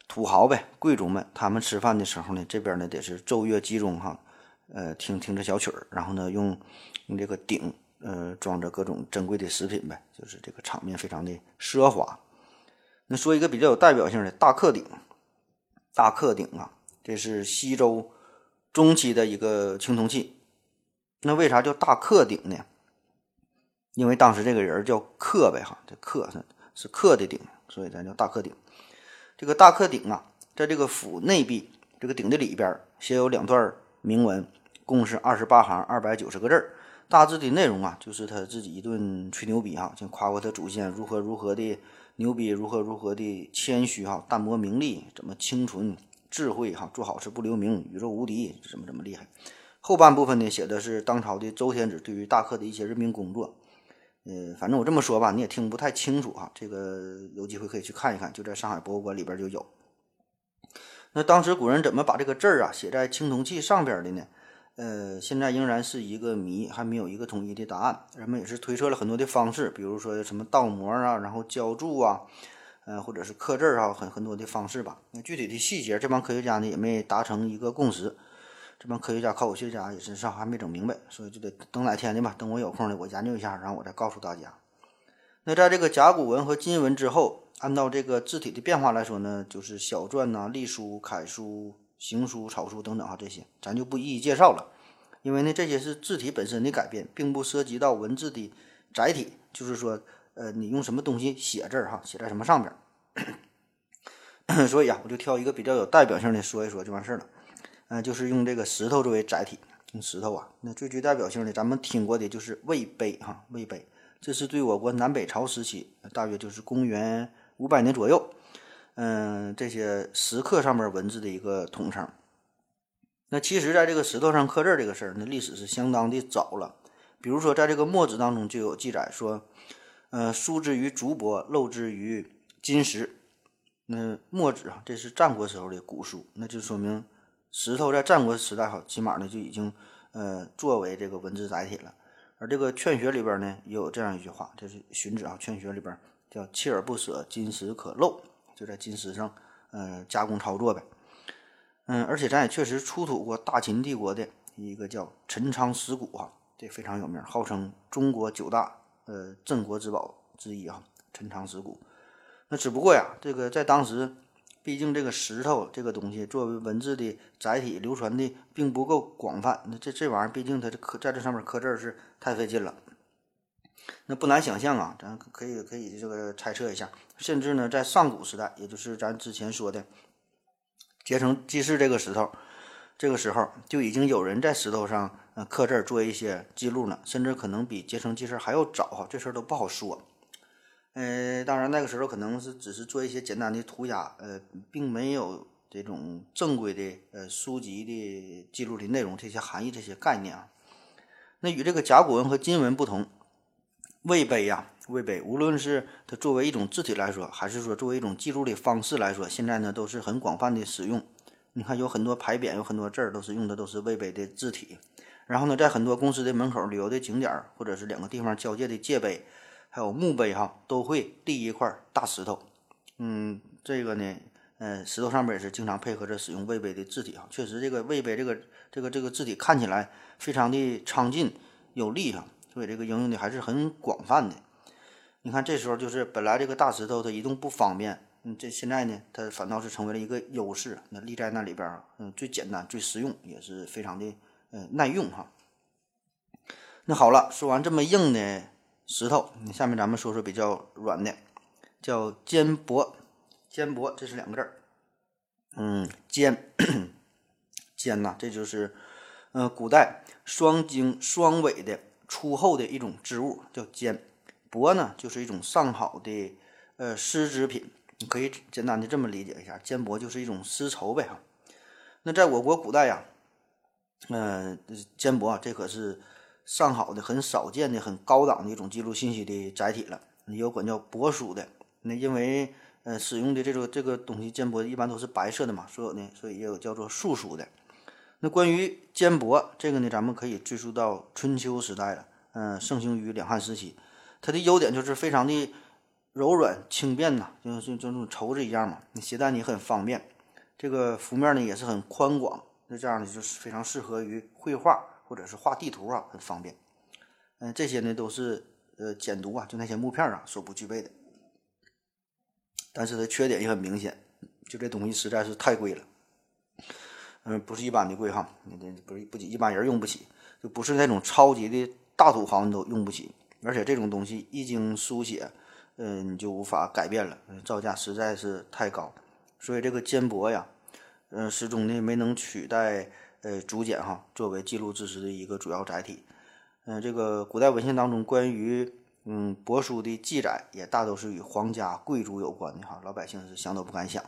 B: 土豪呗，贵族们他们吃饭的时候呢，这边呢得是奏乐集中哈，呃，听听着小曲儿，然后呢用用这个鼎呃装着各种珍贵的食品呗，就是这个场面非常的奢华。那说一个比较有代表性的大克鼎，大克鼎啊，这是西周中期的一个青铜器。那为啥叫大克鼎呢？因为当时这个人叫克呗，哈，这克是是克的鼎，所以咱叫大克鼎。这个大克鼎啊，在这个府内壁这个鼎的里边写有两段铭文，共是二十八行，二百九十个字儿。大致的内容啊，就是他自己一顿吹牛逼哈，就夸过他祖先如何如何的牛逼，如何如何的谦虚哈，淡泊名利，怎么清纯智慧哈，做好事不留名，宇宙无敌，怎么怎么厉害。后半部分呢，写的是当朝的周天子对于大克的一些任命工作。呃，反正我这么说吧，你也听不太清楚哈。这个有机会可以去看一看，就在上海博物馆里边就有。那当时古人怎么把这个字儿啊写在青铜器上边的呢？呃，现在仍然是一个谜，还没有一个统一的答案。人们也是推测了很多的方式，比如说什么倒模啊，然后浇铸啊，呃，或者是刻字啊，很很多的方式吧。那具体的细节，这帮科学家呢也没达成一个共识。这帮科学家、考古学家也是上还没整明白，所以就得等哪天的吧。等我有空了，我研究一下，然后我再告诉大家。那在这个甲骨文和金文之后，按照这个字体的变化来说呢，就是小篆呐、隶书、楷书、行书、草书等等哈，这些咱就不一一介绍了，因为呢，这些是字体本身的改变，并不涉及到文字的载体，就是说，呃，你用什么东西写字儿哈，写在什么上边。所以啊，我就挑一个比较有代表性的说一说就完事儿了。嗯，就是用这个石头作为载体，用石头啊。那最具代表性的，咱们听过的就是魏碑哈，魏碑，这是对我国南北朝时期，大约就是公元五百年左右，嗯，这些石刻上面文字的一个统称。那其实，在这个石头上刻字这个事儿，那历史是相当的早了。比如说，在这个墨子当中就有记载说，呃，书之于竹帛，镂之于金石。那墨子啊，这是战国时候的古书，那就说明。石头在战国时代哈，起码呢就已经呃作为这个文字载体了。而这个《劝学》里边呢也有这样一句话，就是荀子啊，《劝学》里边叫“锲而不舍，金石可镂”，就在金石上呃加工操作呗。嗯，而且咱也确实出土过大秦帝国的一个叫陈仓石鼓哈，这非常有名，号称中国九大呃镇国之宝之一啊，陈仓石鼓。那只不过呀，这个在当时。毕竟这个石头这个东西作为文字的载体，流传的并不够广泛。那这这玩意儿，毕竟它这刻在这上面刻字是太费劲了。那不难想象啊，咱可以可以这个猜测一下，甚至呢，在上古时代，也就是咱之前说的结成记事这个石头，这个时候就已经有人在石头上呃刻字做一些记录了，甚至可能比结成记事还要早哈。这事儿都不好说。呃，当然那个时候可能是只是做一些简单的涂鸦，呃，并没有这种正规的呃书籍的记录的内容、这些含义、这些概念啊。那与这个甲骨文和金文不同，魏碑呀，魏碑无论是它作为一种字体来说，还是说作为一种记录的方式来说，现在呢都是很广泛的使用。你看，有很多牌匾，有很多字儿都是用的都是魏碑的字体。然后呢，在很多公司的门口、旅游的景点儿，或者是两个地方交界的界碑。还有墓碑哈，都会立一块大石头。嗯，这个呢，呃，石头上边也是经常配合着使用魏碑的字体哈。确实，这个魏碑这个这个这个字体看起来非常的苍劲有力哈，所以这个应用的还是很广泛的。你看，这时候就是本来这个大石头它移动不方便，嗯，这现在呢，它反倒是成为了一个优势。那立在那里边嗯，最简单、最实用，也是非常的呃耐用哈。那好了，说完这么硬的。石头，下面咱们说说比较软的，叫坚帛。坚帛，这是两个字儿。嗯，坚，坚呐，这就是，呃，古代双经双尾的粗厚的一种织物，叫绢。帛呢，就是一种上好的呃丝织品，你可以简单的这么理解一下，绢帛就是一种丝绸呗哈。那在我国古代呀，嗯，坚帛这可是。上好的、很少见的、很高档的一种记录信息的载体了。也有管叫帛书的，那因为呃使用的这个这个东西绢帛一般都是白色的嘛，所有呢，所以也有叫做素书的。那关于笺帛这个呢，咱们可以追溯到春秋时代了，嗯、盛行于两汉时期。它的优点就是非常的柔软轻便呐，就就就那种绸子一样嘛，你携带你很方便。这个幅面呢也是很宽广，那这样呢就是非常适合于绘画或者是画地图啊，很方便。嗯、这些呢都是呃简牍啊，就那些木片啊所不具备的。但是它缺点也很明显，就这东西实在是太贵了。嗯，不是一般的贵哈，那不是不仅一般人用不起，就不是那种超级的大土豪你都用不起。而且这种东西一经书写，嗯，你就无法改变了，造价实在是太高。所以这个笺帛呀，嗯，始终呢没能取代呃竹简哈，作为记录知识的一个主要载体。嗯，这个古代文献当中关于嗯帛书的记载，也大都是与皇家贵族有关的哈，老百姓是想都不敢想。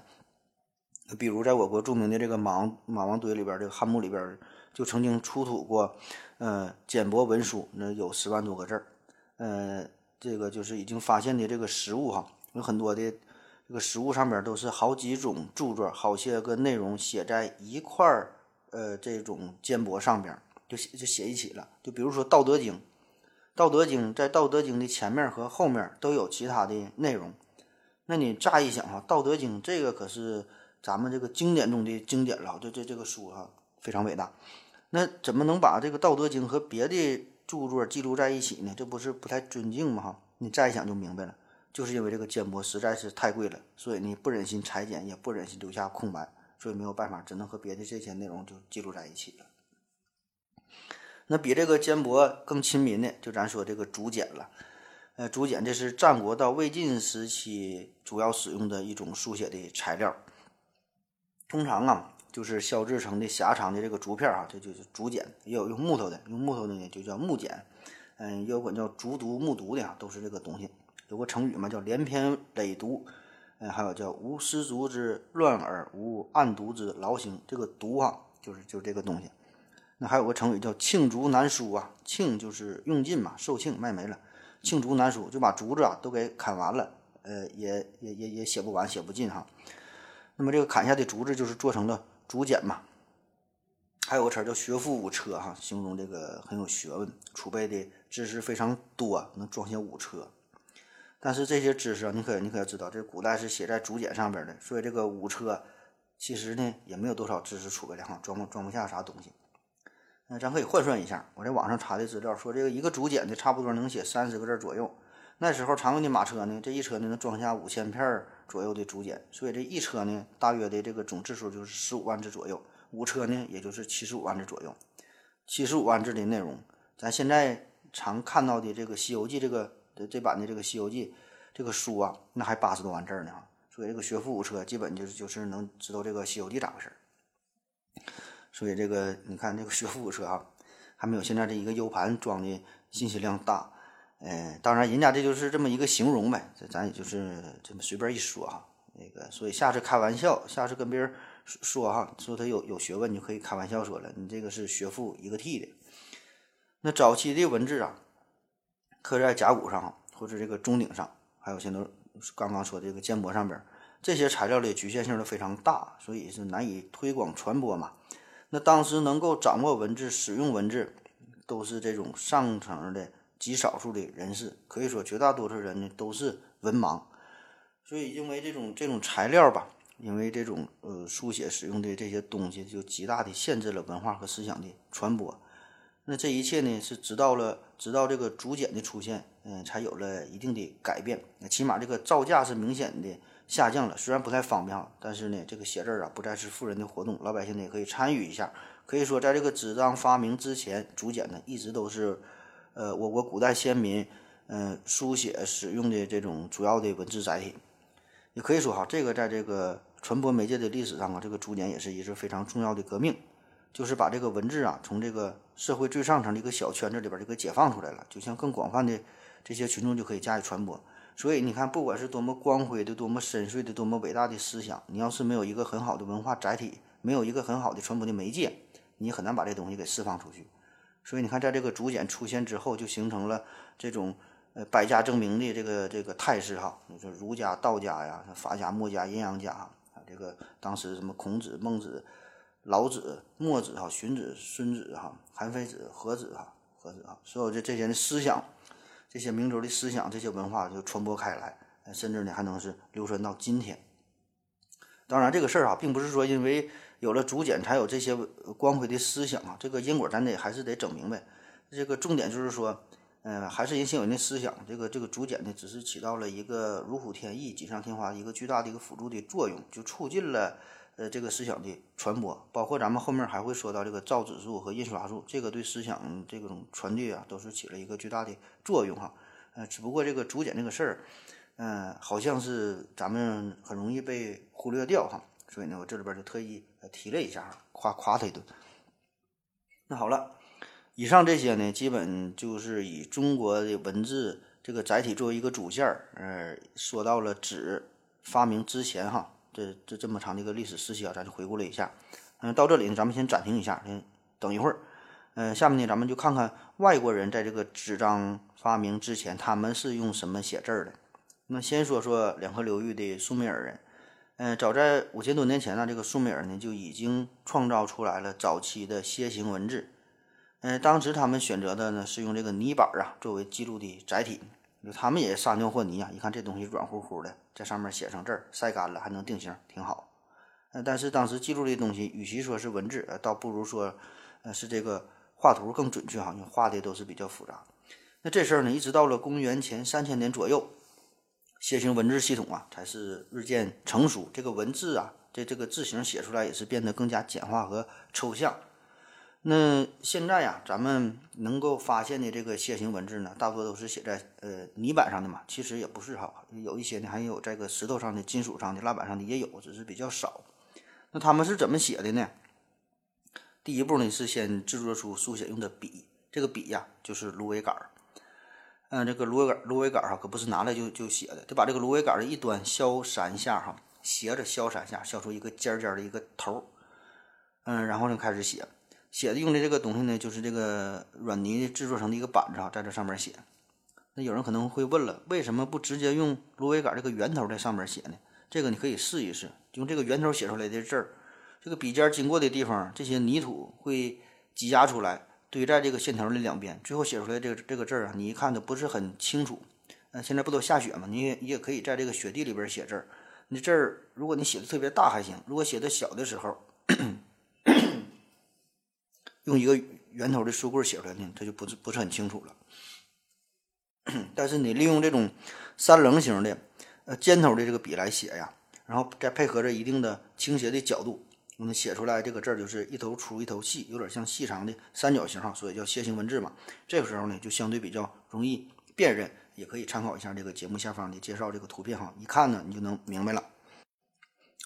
B: 比如在我国著名的这个马王马王堆里边，这个汉墓里边就曾经出土过，呃，简帛文书，那有十万多个字儿。呃，这个就是已经发现的这个实物哈，有很多的这个实物上边都是好几种著作，好些个内容写在一块儿，呃，这种简帛上边就写就写一起了。就比如说《道德经》，《道德经》在《道德经》的前面和后面都有其他的内容。那你乍一想哈，《道德经》这个可是咱们这个经典中的经典了，这这这个书哈非常伟大。那怎么能把这个《道德经》和别的著作记录在一起呢？这不是不太尊敬吗？哈，你再一想就明白了，就是因为这个笺帛实在是太贵了，所以你不忍心裁剪，也不忍心留下空白，所以没有办法，只能和别的这些内容就记录在一起了。那比这个笺帛更亲民的，就咱说这个竹简了。呃，竹简这是战国到魏晋时期主要使用的一种书写的材料。通常啊，就是削制成的狭长的这个竹片儿啊，这就是竹简。也有用木头的，用木头的呢就叫木简。嗯，也有管叫竹读、木读的啊，都是这个东西。有个成语嘛，叫连篇累牍。嗯，还有叫无丝竹之乱耳，无案牍之劳形。这个牍啊，就是就是这个东西。那还有个成语叫罄竹难书啊，罄就是用尽嘛，售罄卖没了，罄竹难书就把竹子啊都给砍完了，呃，也也也也写不完，写不尽哈。那么这个砍下的竹子就是做成了竹简嘛。还有个词儿叫学富五车哈，形容这个很有学问，储备的知识非常多，能装下五车。但是这些知识啊，你可你可要知道，这古代是写在竹简上边的，所以这个五车其实呢也没有多少知识储备量，装不装不下啥东西。那咱可以换算一下，我在网上查的资料说，这个一个竹简呢，差不多能写三十个字左右。那时候常用的马车呢，这一车呢能装下五千片儿左右的竹简，所以这一车呢，大约的这个总字数就是十五万字左右。五车呢，也就是七十五万字左右。七十五万字的内容，咱现在常看到的这个《西游记》这个这这版的这个《西游记》这个书啊，那还八十多万字呢。所以这个学富五车，基本就是就是能知道这个《西游记》咋回事。所以这个你看这个学富五车啊，还没有现在这一个 U 盘装的信息量大。呃，当然人家这就是这么一个形容呗，这咱也就是这么随便一说哈。那个，所以下次开玩笑，下次跟别人说哈，说他有有学问，你就可以开玩笑说了，你这个是学富一个 T 的。那早期的文字啊，刻在甲骨上或者这个钟鼎上，还有现在刚刚说这个笺帛上边，这些材料的局限性都非常大，所以是难以推广传播嘛。那当时能够掌握文字、使用文字，都是这种上层的极少数的人士，可以说绝大多数人呢都是文盲。所以，因为这种这种材料吧，因为这种呃书写使用的这些东西，就极大的限制了文化和思想的传播。那这一切呢，是直到了直到这个竹简的出现，嗯，才有了一定的改变。那起码这个造价是明显的下降了，虽然不太方便啊，但是呢，这个写字啊不再是富人的活动，老百姓呢也可以参与一下。可以说，在这个纸张发明之前，竹简呢一直都是呃我国古代先民嗯书写使用的这种主要的文字载体。也可以说哈，这个在这个传播媒介的历史上啊，这个竹简也是一次非常重要的革命，就是把这个文字啊从这个社会最上层的一个小圈子里边就给解放出来了，就像更广泛的这些群众就可以加以传播。所以你看，不管是多么光辉的、多么深邃的、多么伟大的思想，你要是没有一个很好的文化载体，没有一个很好的传播的媒介，你很难把这东西给释放出去。所以你看，在这个竹简出现之后，就形成了这种呃百家争鸣的这个这个态势哈。你说儒家、道家呀，法家、墨家、阴阳家啊，这个当时什么孔子、孟子、老子、墨子哈、荀子、孙子哈、韩非子、何子哈、何子哈，所有这这些的思想，这些民族的思想，这些文化就传播开来，甚至呢还能是流传到今天。当然，这个事儿啊，并不是说因为有了竹简才有这些光辉的思想啊，这个因果咱得还是得整明白。这个重点就是说，嗯，还是人先有人的思想，这个这个竹简呢，只是起到了一个如虎添翼、锦上添花一个巨大的一个辅助的作用，就促进了呃这个思想的传播。包括咱们后面还会说到这个造纸术和印刷术，这个对思想这种传递啊，都是起了一个巨大的作用哈。呃，只不过这个竹简这个事儿。嗯，好像是咱们很容易被忽略掉哈，所以呢，我这里边就特意提了一下，夸夸他一顿。那好了，以上这些呢，基本就是以中国的文字这个载体作为一个主线儿，呃，说到了纸发明之前哈，这这这么长的一个历史时期啊，咱就回顾了一下。嗯，到这里呢，咱们先暂停一下，先等一会儿。嗯，下面呢，咱们就看看外国人在这个纸张发明之前，他们是用什么写字的。那先说说两河流域的苏美尔人，嗯，早在五千多年前呢，这个苏美尔呢就已经创造出来了早期的楔形文字。嗯，当时他们选择的呢是用这个泥板啊作为记录的载体，他们也撒尿和泥啊，一看这东西软乎乎的，在上面写上字儿，晒干了还能定型，挺好。嗯，但是当时记录的东西，与其说是文字，倒不如说，是这个画图更准确哈，因为画的都是比较复杂。那这事儿呢，一直到了公元前三千年左右。楔形文字系统啊，才是日渐成熟。这个文字啊，这这个字形写出来也是变得更加简化和抽象。那现在呀，咱们能够发现的这个楔形文字呢，大多都是写在呃泥板上的嘛。其实也不是哈，有一些呢还有这个石头上的、金属上的、蜡板上的也有，只是比较少。那他们是怎么写的呢？第一步呢，是先制作出书写用的笔，这个笔呀就是芦苇杆儿。嗯，这个芦苇杆，芦苇杆哈，可不是拿来就就写的，得把这个芦苇杆的一端削三下哈，斜着削三下，削出一个尖尖的一个头嗯，然后呢开始写，写的用的这个东西呢，就是这个软泥制作成的一个板子哈，在这上面写。那有人可能会问了，为什么不直接用芦苇杆这个圆头在上面写呢？这个你可以试一试，用这个圆头写出来的字儿，这个笔尖经过的地方，这些泥土会挤压出来。堆在这个线条的两边，最后写出来这个这个字儿啊，你一看都不是很清楚。呃，现在不都下雪吗？你也你也可以在这个雪地里边写字儿。你字儿如果你写的特别大还行，如果写的小的时候，用一个圆头的书棍写出来呢，它就不是不是很清楚了。但是你利用这种三棱形的呃尖头的这个笔来写呀，然后再配合着一定的倾斜的角度。我们写出来这个字儿就是一头粗一头细，有点像细长的三角形哈，所以叫楔形文字嘛。这个时候呢，就相对比较容易辨认，也可以参考一下这个节目下方的介绍这个图片哈，一看呢你就能明白了。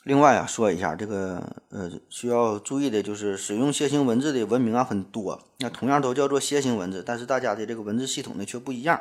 B: 另外啊，说一下这个呃需要注意的就是使用楔形文字的文明啊很多，那同样都叫做楔形文字，但是大家的这个文字系统呢却不一样。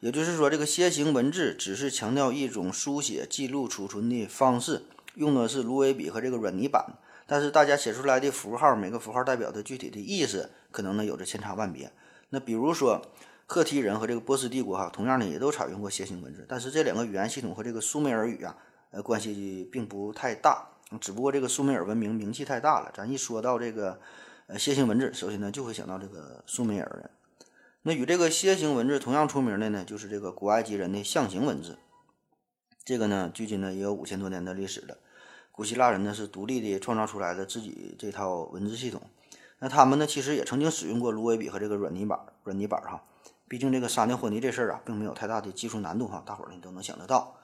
B: 也就是说，这个楔形文字只是强调一种书写、记录、储存的方式，用的是芦苇笔和这个软泥板。但是大家写出来的符号，每个符号代表的具体的意思，可能呢有着千差万别。那比如说，赫梯人和这个波斯帝国哈，同样呢也都采用过楔形文字。但是这两个语言系统和这个苏美尔语啊，呃，关系并不太大。只不过这个苏美尔文明名气太大了，咱一说到这个呃楔形文字，首先呢就会想到这个苏美尔人。那与这个楔形文字同样出名的呢，就是这个古埃及人的象形文字。这个呢，距今呢也有五千多年的历史了。古希腊人呢是独立的创造出来的自己这套文字系统，那他们呢其实也曾经使用过芦苇笔和这个软泥板软泥板哈，毕竟这个撒尿和泥这事儿啊并没有太大的技术难度哈，大伙儿呢都能想得到。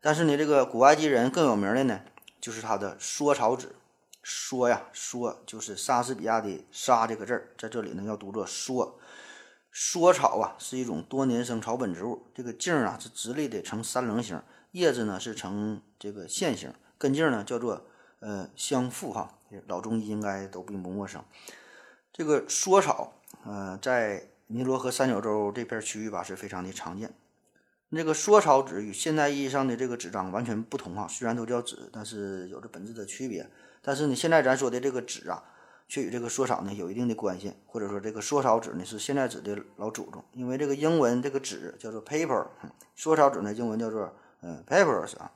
B: 但是呢，这个古埃及人更有名的呢就是他的缩草纸，缩呀缩就是莎士比亚的莎这个字儿，在这里呢要读作缩。缩草啊是一种多年生草本植物，这个茎啊是直立的呈三棱形，叶子呢是呈这个线形。根茎呢叫做呃香附哈，老中医应该都并不陌生。这个缩草呃在尼罗河三角洲这片区域吧是非常的常见。那个缩草纸与现代意义上的这个纸张完全不同哈，虽然都叫纸，但是有着本质的区别。但是呢，现在咱说的这个纸啊，却与这个缩草呢有一定的关系，或者说这个缩草纸呢是现在纸的老祖宗，因为这个英文这个纸叫做 paper，缩草纸呢英文叫做嗯 papers 啊，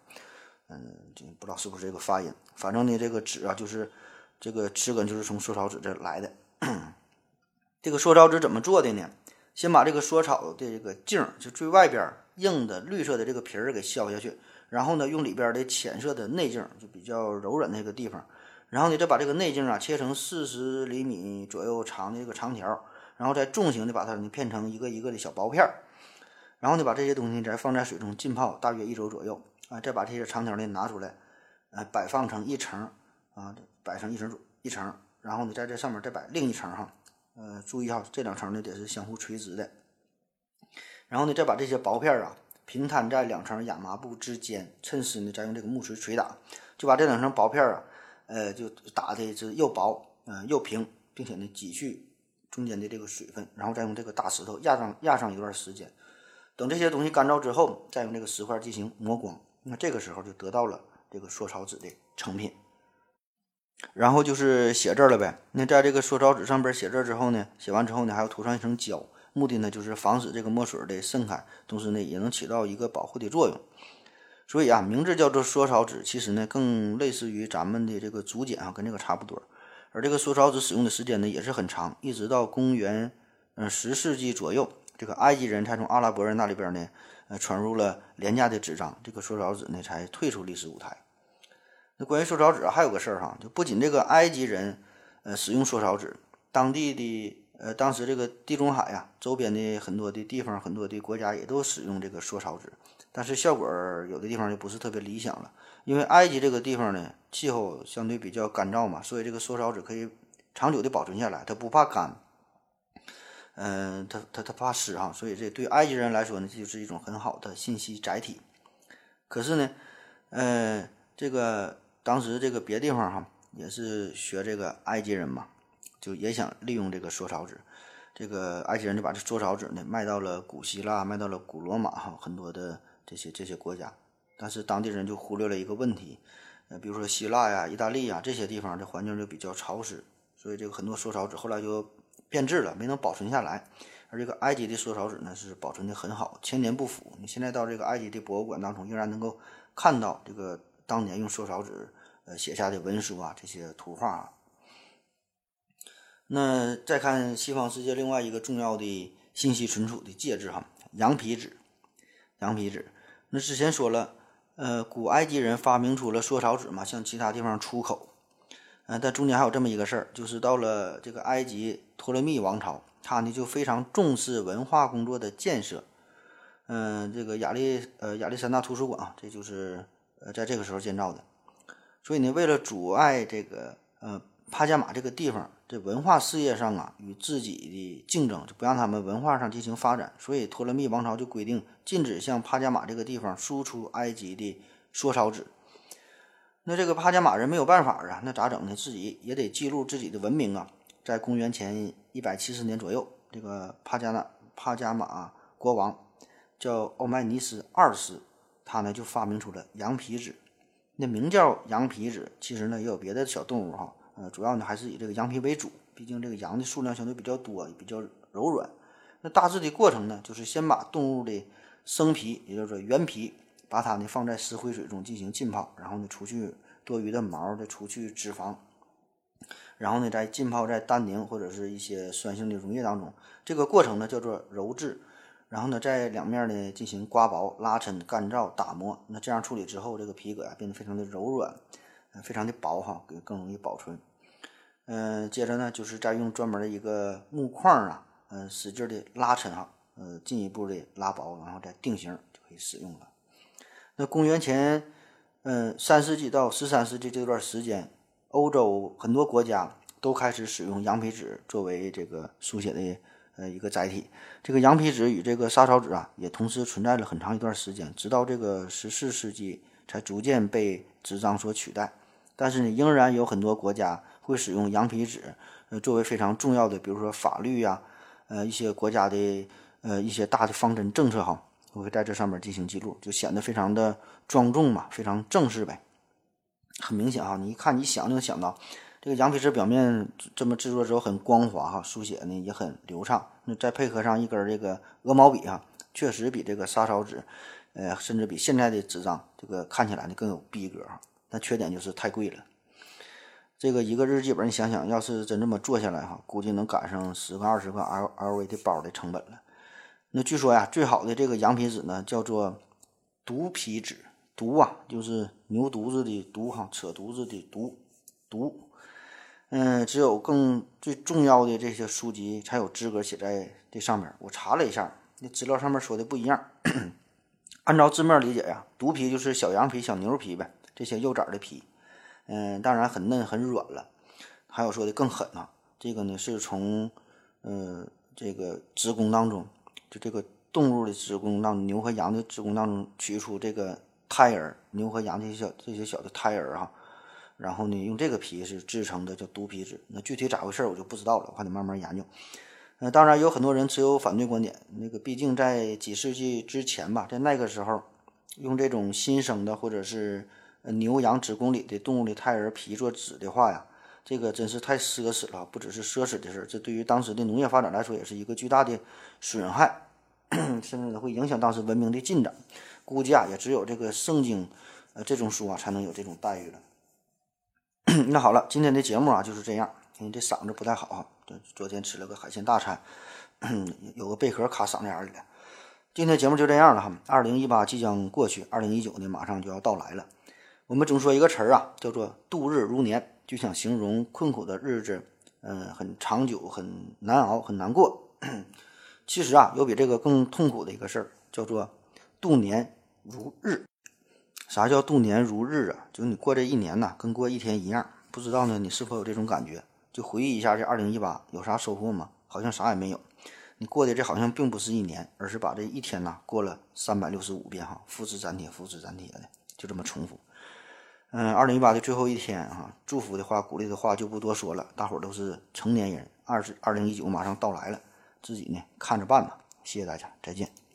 B: 嗯，这不知道是不是这个发音，反正呢这个纸啊就是这个词根就是从缩草纸这来的。这个缩草纸怎么做的呢？先把这个缩草的这个茎，就最外边硬的绿色的这个皮儿给削下去，然后呢用里边的浅色的内茎，就比较柔软那个地方。然后呢，再把这个内茎啊切成四十厘米左右长的这个长条，然后再重型的把它呢片成一个一个的小薄片儿，然后呢把这些东西再放在水中浸泡大约一周左右啊，再把这些长条呢拿出来，呃，摆放成一层啊，摆成一层一层，然后呢在这上面再摆另一层哈，呃，注意哈，这两层呢得是相互垂直的，然后呢再把这些薄片啊平摊在两层亚麻布之间，趁湿呢再用这个木锤锤打，就把这两层薄片啊。呃，就打的是又薄，嗯，又平，并且呢，挤去中间的这个水分，然后再用这个大石头压上压上一段时间，等这些东西干燥之后，再用这个石块进行磨光，那这个时候就得到了这个缩草纸的成品。然后就是写字了呗。那在这个缩草纸上边写字之后呢，写完之后呢，还要涂上一层胶，目的呢就是防止这个墨水的渗开，同时呢也能起到一个保护的作用。所以啊，名字叫做缩草纸，其实呢更类似于咱们的这个竹简啊，跟这个差不多。而这个缩草纸使用的时间呢也是很长，一直到公元嗯十世纪左右，这个埃及人才从阿拉伯人那里边呢呃传入了廉价的纸张，这个缩草纸呢才退出历史舞台。那关于缩草纸还有个事儿哈，就不仅这个埃及人呃使用缩草纸，当地的呃当时这个地中海呀周边的很多的地方、很多的国家也都使用这个缩草纸。但是效果有的地方就不是特别理想了，因为埃及这个地方呢，气候相对比较干燥嘛，所以这个缩草纸可以长久的保存下来，它不怕干，嗯，他他他怕湿哈，所以这对埃及人来说呢，这就是一种很好的信息载体。可是呢，呃，这个当时这个别地方哈，也是学这个埃及人嘛，就也想利用这个缩草纸。这个埃及人就把这缩草纸呢卖到了古希腊，卖到了古罗马哈，很多的。这些这些国家，但是当地人就忽略了一个问题，呃，比如说希腊呀、意大利呀这些地方的环境就比较潮湿，所以这个很多缩草纸后来就变质了，没能保存下来。而这个埃及的缩草纸呢是保存的很好，千年不腐。你现在到这个埃及的博物馆当中，仍然能够看到这个当年用缩草纸呃写下的文书啊，这些图画啊。那再看西方世界另外一个重要的信息存储的介质哈，羊皮纸，羊皮纸。那之前说了，呃，古埃及人发明出了缩草纸嘛，向其他地方出口。呃，但中间还有这么一个事儿，就是到了这个埃及托勒密王朝，他呢就非常重视文化工作的建设。嗯，这个亚历呃亚历山大图书馆啊，这就是呃在这个时候建造的。所以呢，为了阻碍这个呃帕加马这个地方。这文化事业上啊，与自己的竞争，就不让他们文化上进行发展，所以托勒密王朝就规定禁止向帕加马这个地方输出埃及的缩草纸。那这个帕加马人没有办法啊，那咋整呢？自己也得记录自己的文明啊。在公元前一百七十年左右，这个帕加纳帕加马国王叫欧迈尼斯二世，他呢就发明出了羊皮纸。那名叫羊皮纸，其实呢也有别的小动物哈。呃，主要呢还是以这个羊皮为主，毕竟这个羊的数量相对比较多，也比较柔软。那大致的过程呢，就是先把动物的生皮，也就是说原皮，把它呢放在石灰水中进行浸泡，然后呢除去多余的毛，再除去脂肪，然后呢再浸泡在丹宁或者是一些酸性的溶液当中。这个过程呢叫做揉制，然后呢在两面呢进行刮薄、拉抻、干燥、打磨。那这样处理之后，这个皮革呀变得非常的柔软，非常的薄哈，更更容易保存。嗯，接着呢，就是再用专门的一个木框啊，嗯，使劲的拉抻哈，呃，进一步的拉薄，然后再定型就可以使用了。那公元前嗯三世纪到十三世纪这段时间，欧洲很多国家都开始使用羊皮纸作为这个书写的呃一个载体。这个羊皮纸与这个沙草纸啊，也同时存在了很长一段时间，直到这个十四世纪才逐渐被纸张所取代。但是呢，仍然有很多国家。会使用羊皮纸，呃，作为非常重要的，比如说法律呀，呃，一些国家的呃一些大的方针政策哈，我会在这上面进行记录，就显得非常的庄重嘛，非常正式呗。很明显哈，你一看，你想就能想到，这个羊皮纸表面这么制作之后很光滑哈，书写呢也很流畅。那再配合上一根这个鹅毛笔哈，确实比这个沙草纸，呃，甚至比现在的纸张这个看起来呢更有逼格哈。但缺点就是太贵了。这个一个日记本，你想想，要是真这么做下来哈，估计能赶上十块二十块 L L V 的包的成本了。那据说呀，最好的这个羊皮纸呢，叫做犊皮纸。犊啊，就是牛犊子的犊哈，扯犊子的犊，犊。嗯，只有更最重要的这些书籍才有资格写在这上面。我查了一下，那资料上面说的不一样。按照字面理解呀，独皮就是小羊皮、小牛皮呗，这些幼崽的皮。嗯，当然很嫩很软了。还有说的更狠啊，这个呢是从呃这个子宫当中，就这个动物的子宫当中，牛和羊的子宫当中取出这个。胎儿，牛和羊这些小这些小的胎儿哈，然后呢，用这个皮是制成的，叫独皮纸。那具体咋回事我就不知道了，我还得慢慢研究。呃，当然有很多人持有反对观点，那个毕竟在几世纪之前吧，在那个时候，用这种新生的或者是牛羊子宫里的动物的胎儿皮做纸的话呀，这个真是太奢侈了，不只是奢侈的事儿，这对于当时的农业发展来说也是一个巨大的损害，甚至会影响当时文明的进展。估计啊，也只有这个圣经，呃，这种书啊，才能有这种待遇了。那好了，今天的节目啊就是这样。因为这嗓子不太好啊，昨天吃了个海鲜大餐，有个贝壳卡嗓子眼里了。今天节目就这样了哈。二零一八即将过去，二零一九呢马上就要到来了。我们总说一个词儿啊，叫做度日如年，就想形容困苦的日子，嗯，很长久，很难熬，很难过。其实啊，有比这个更痛苦的一个事儿，叫做度年。如日，啥叫度年如日啊？就你过这一年呐，跟过一天一样。不知道呢，你是否有这种感觉？就回忆一下这二零一八，有啥收获吗？好像啥也没有。你过的这好像并不是一年，而是把这一天呐过了三百六十五遍哈，复制粘贴，复制粘贴的，就这么重复。嗯，二零一八的最后一天啊，祝福的话、鼓励的话就不多说了。大伙儿都是成年人，二十二零一九马上到来了，自己呢看着办吧。谢谢大家，再见。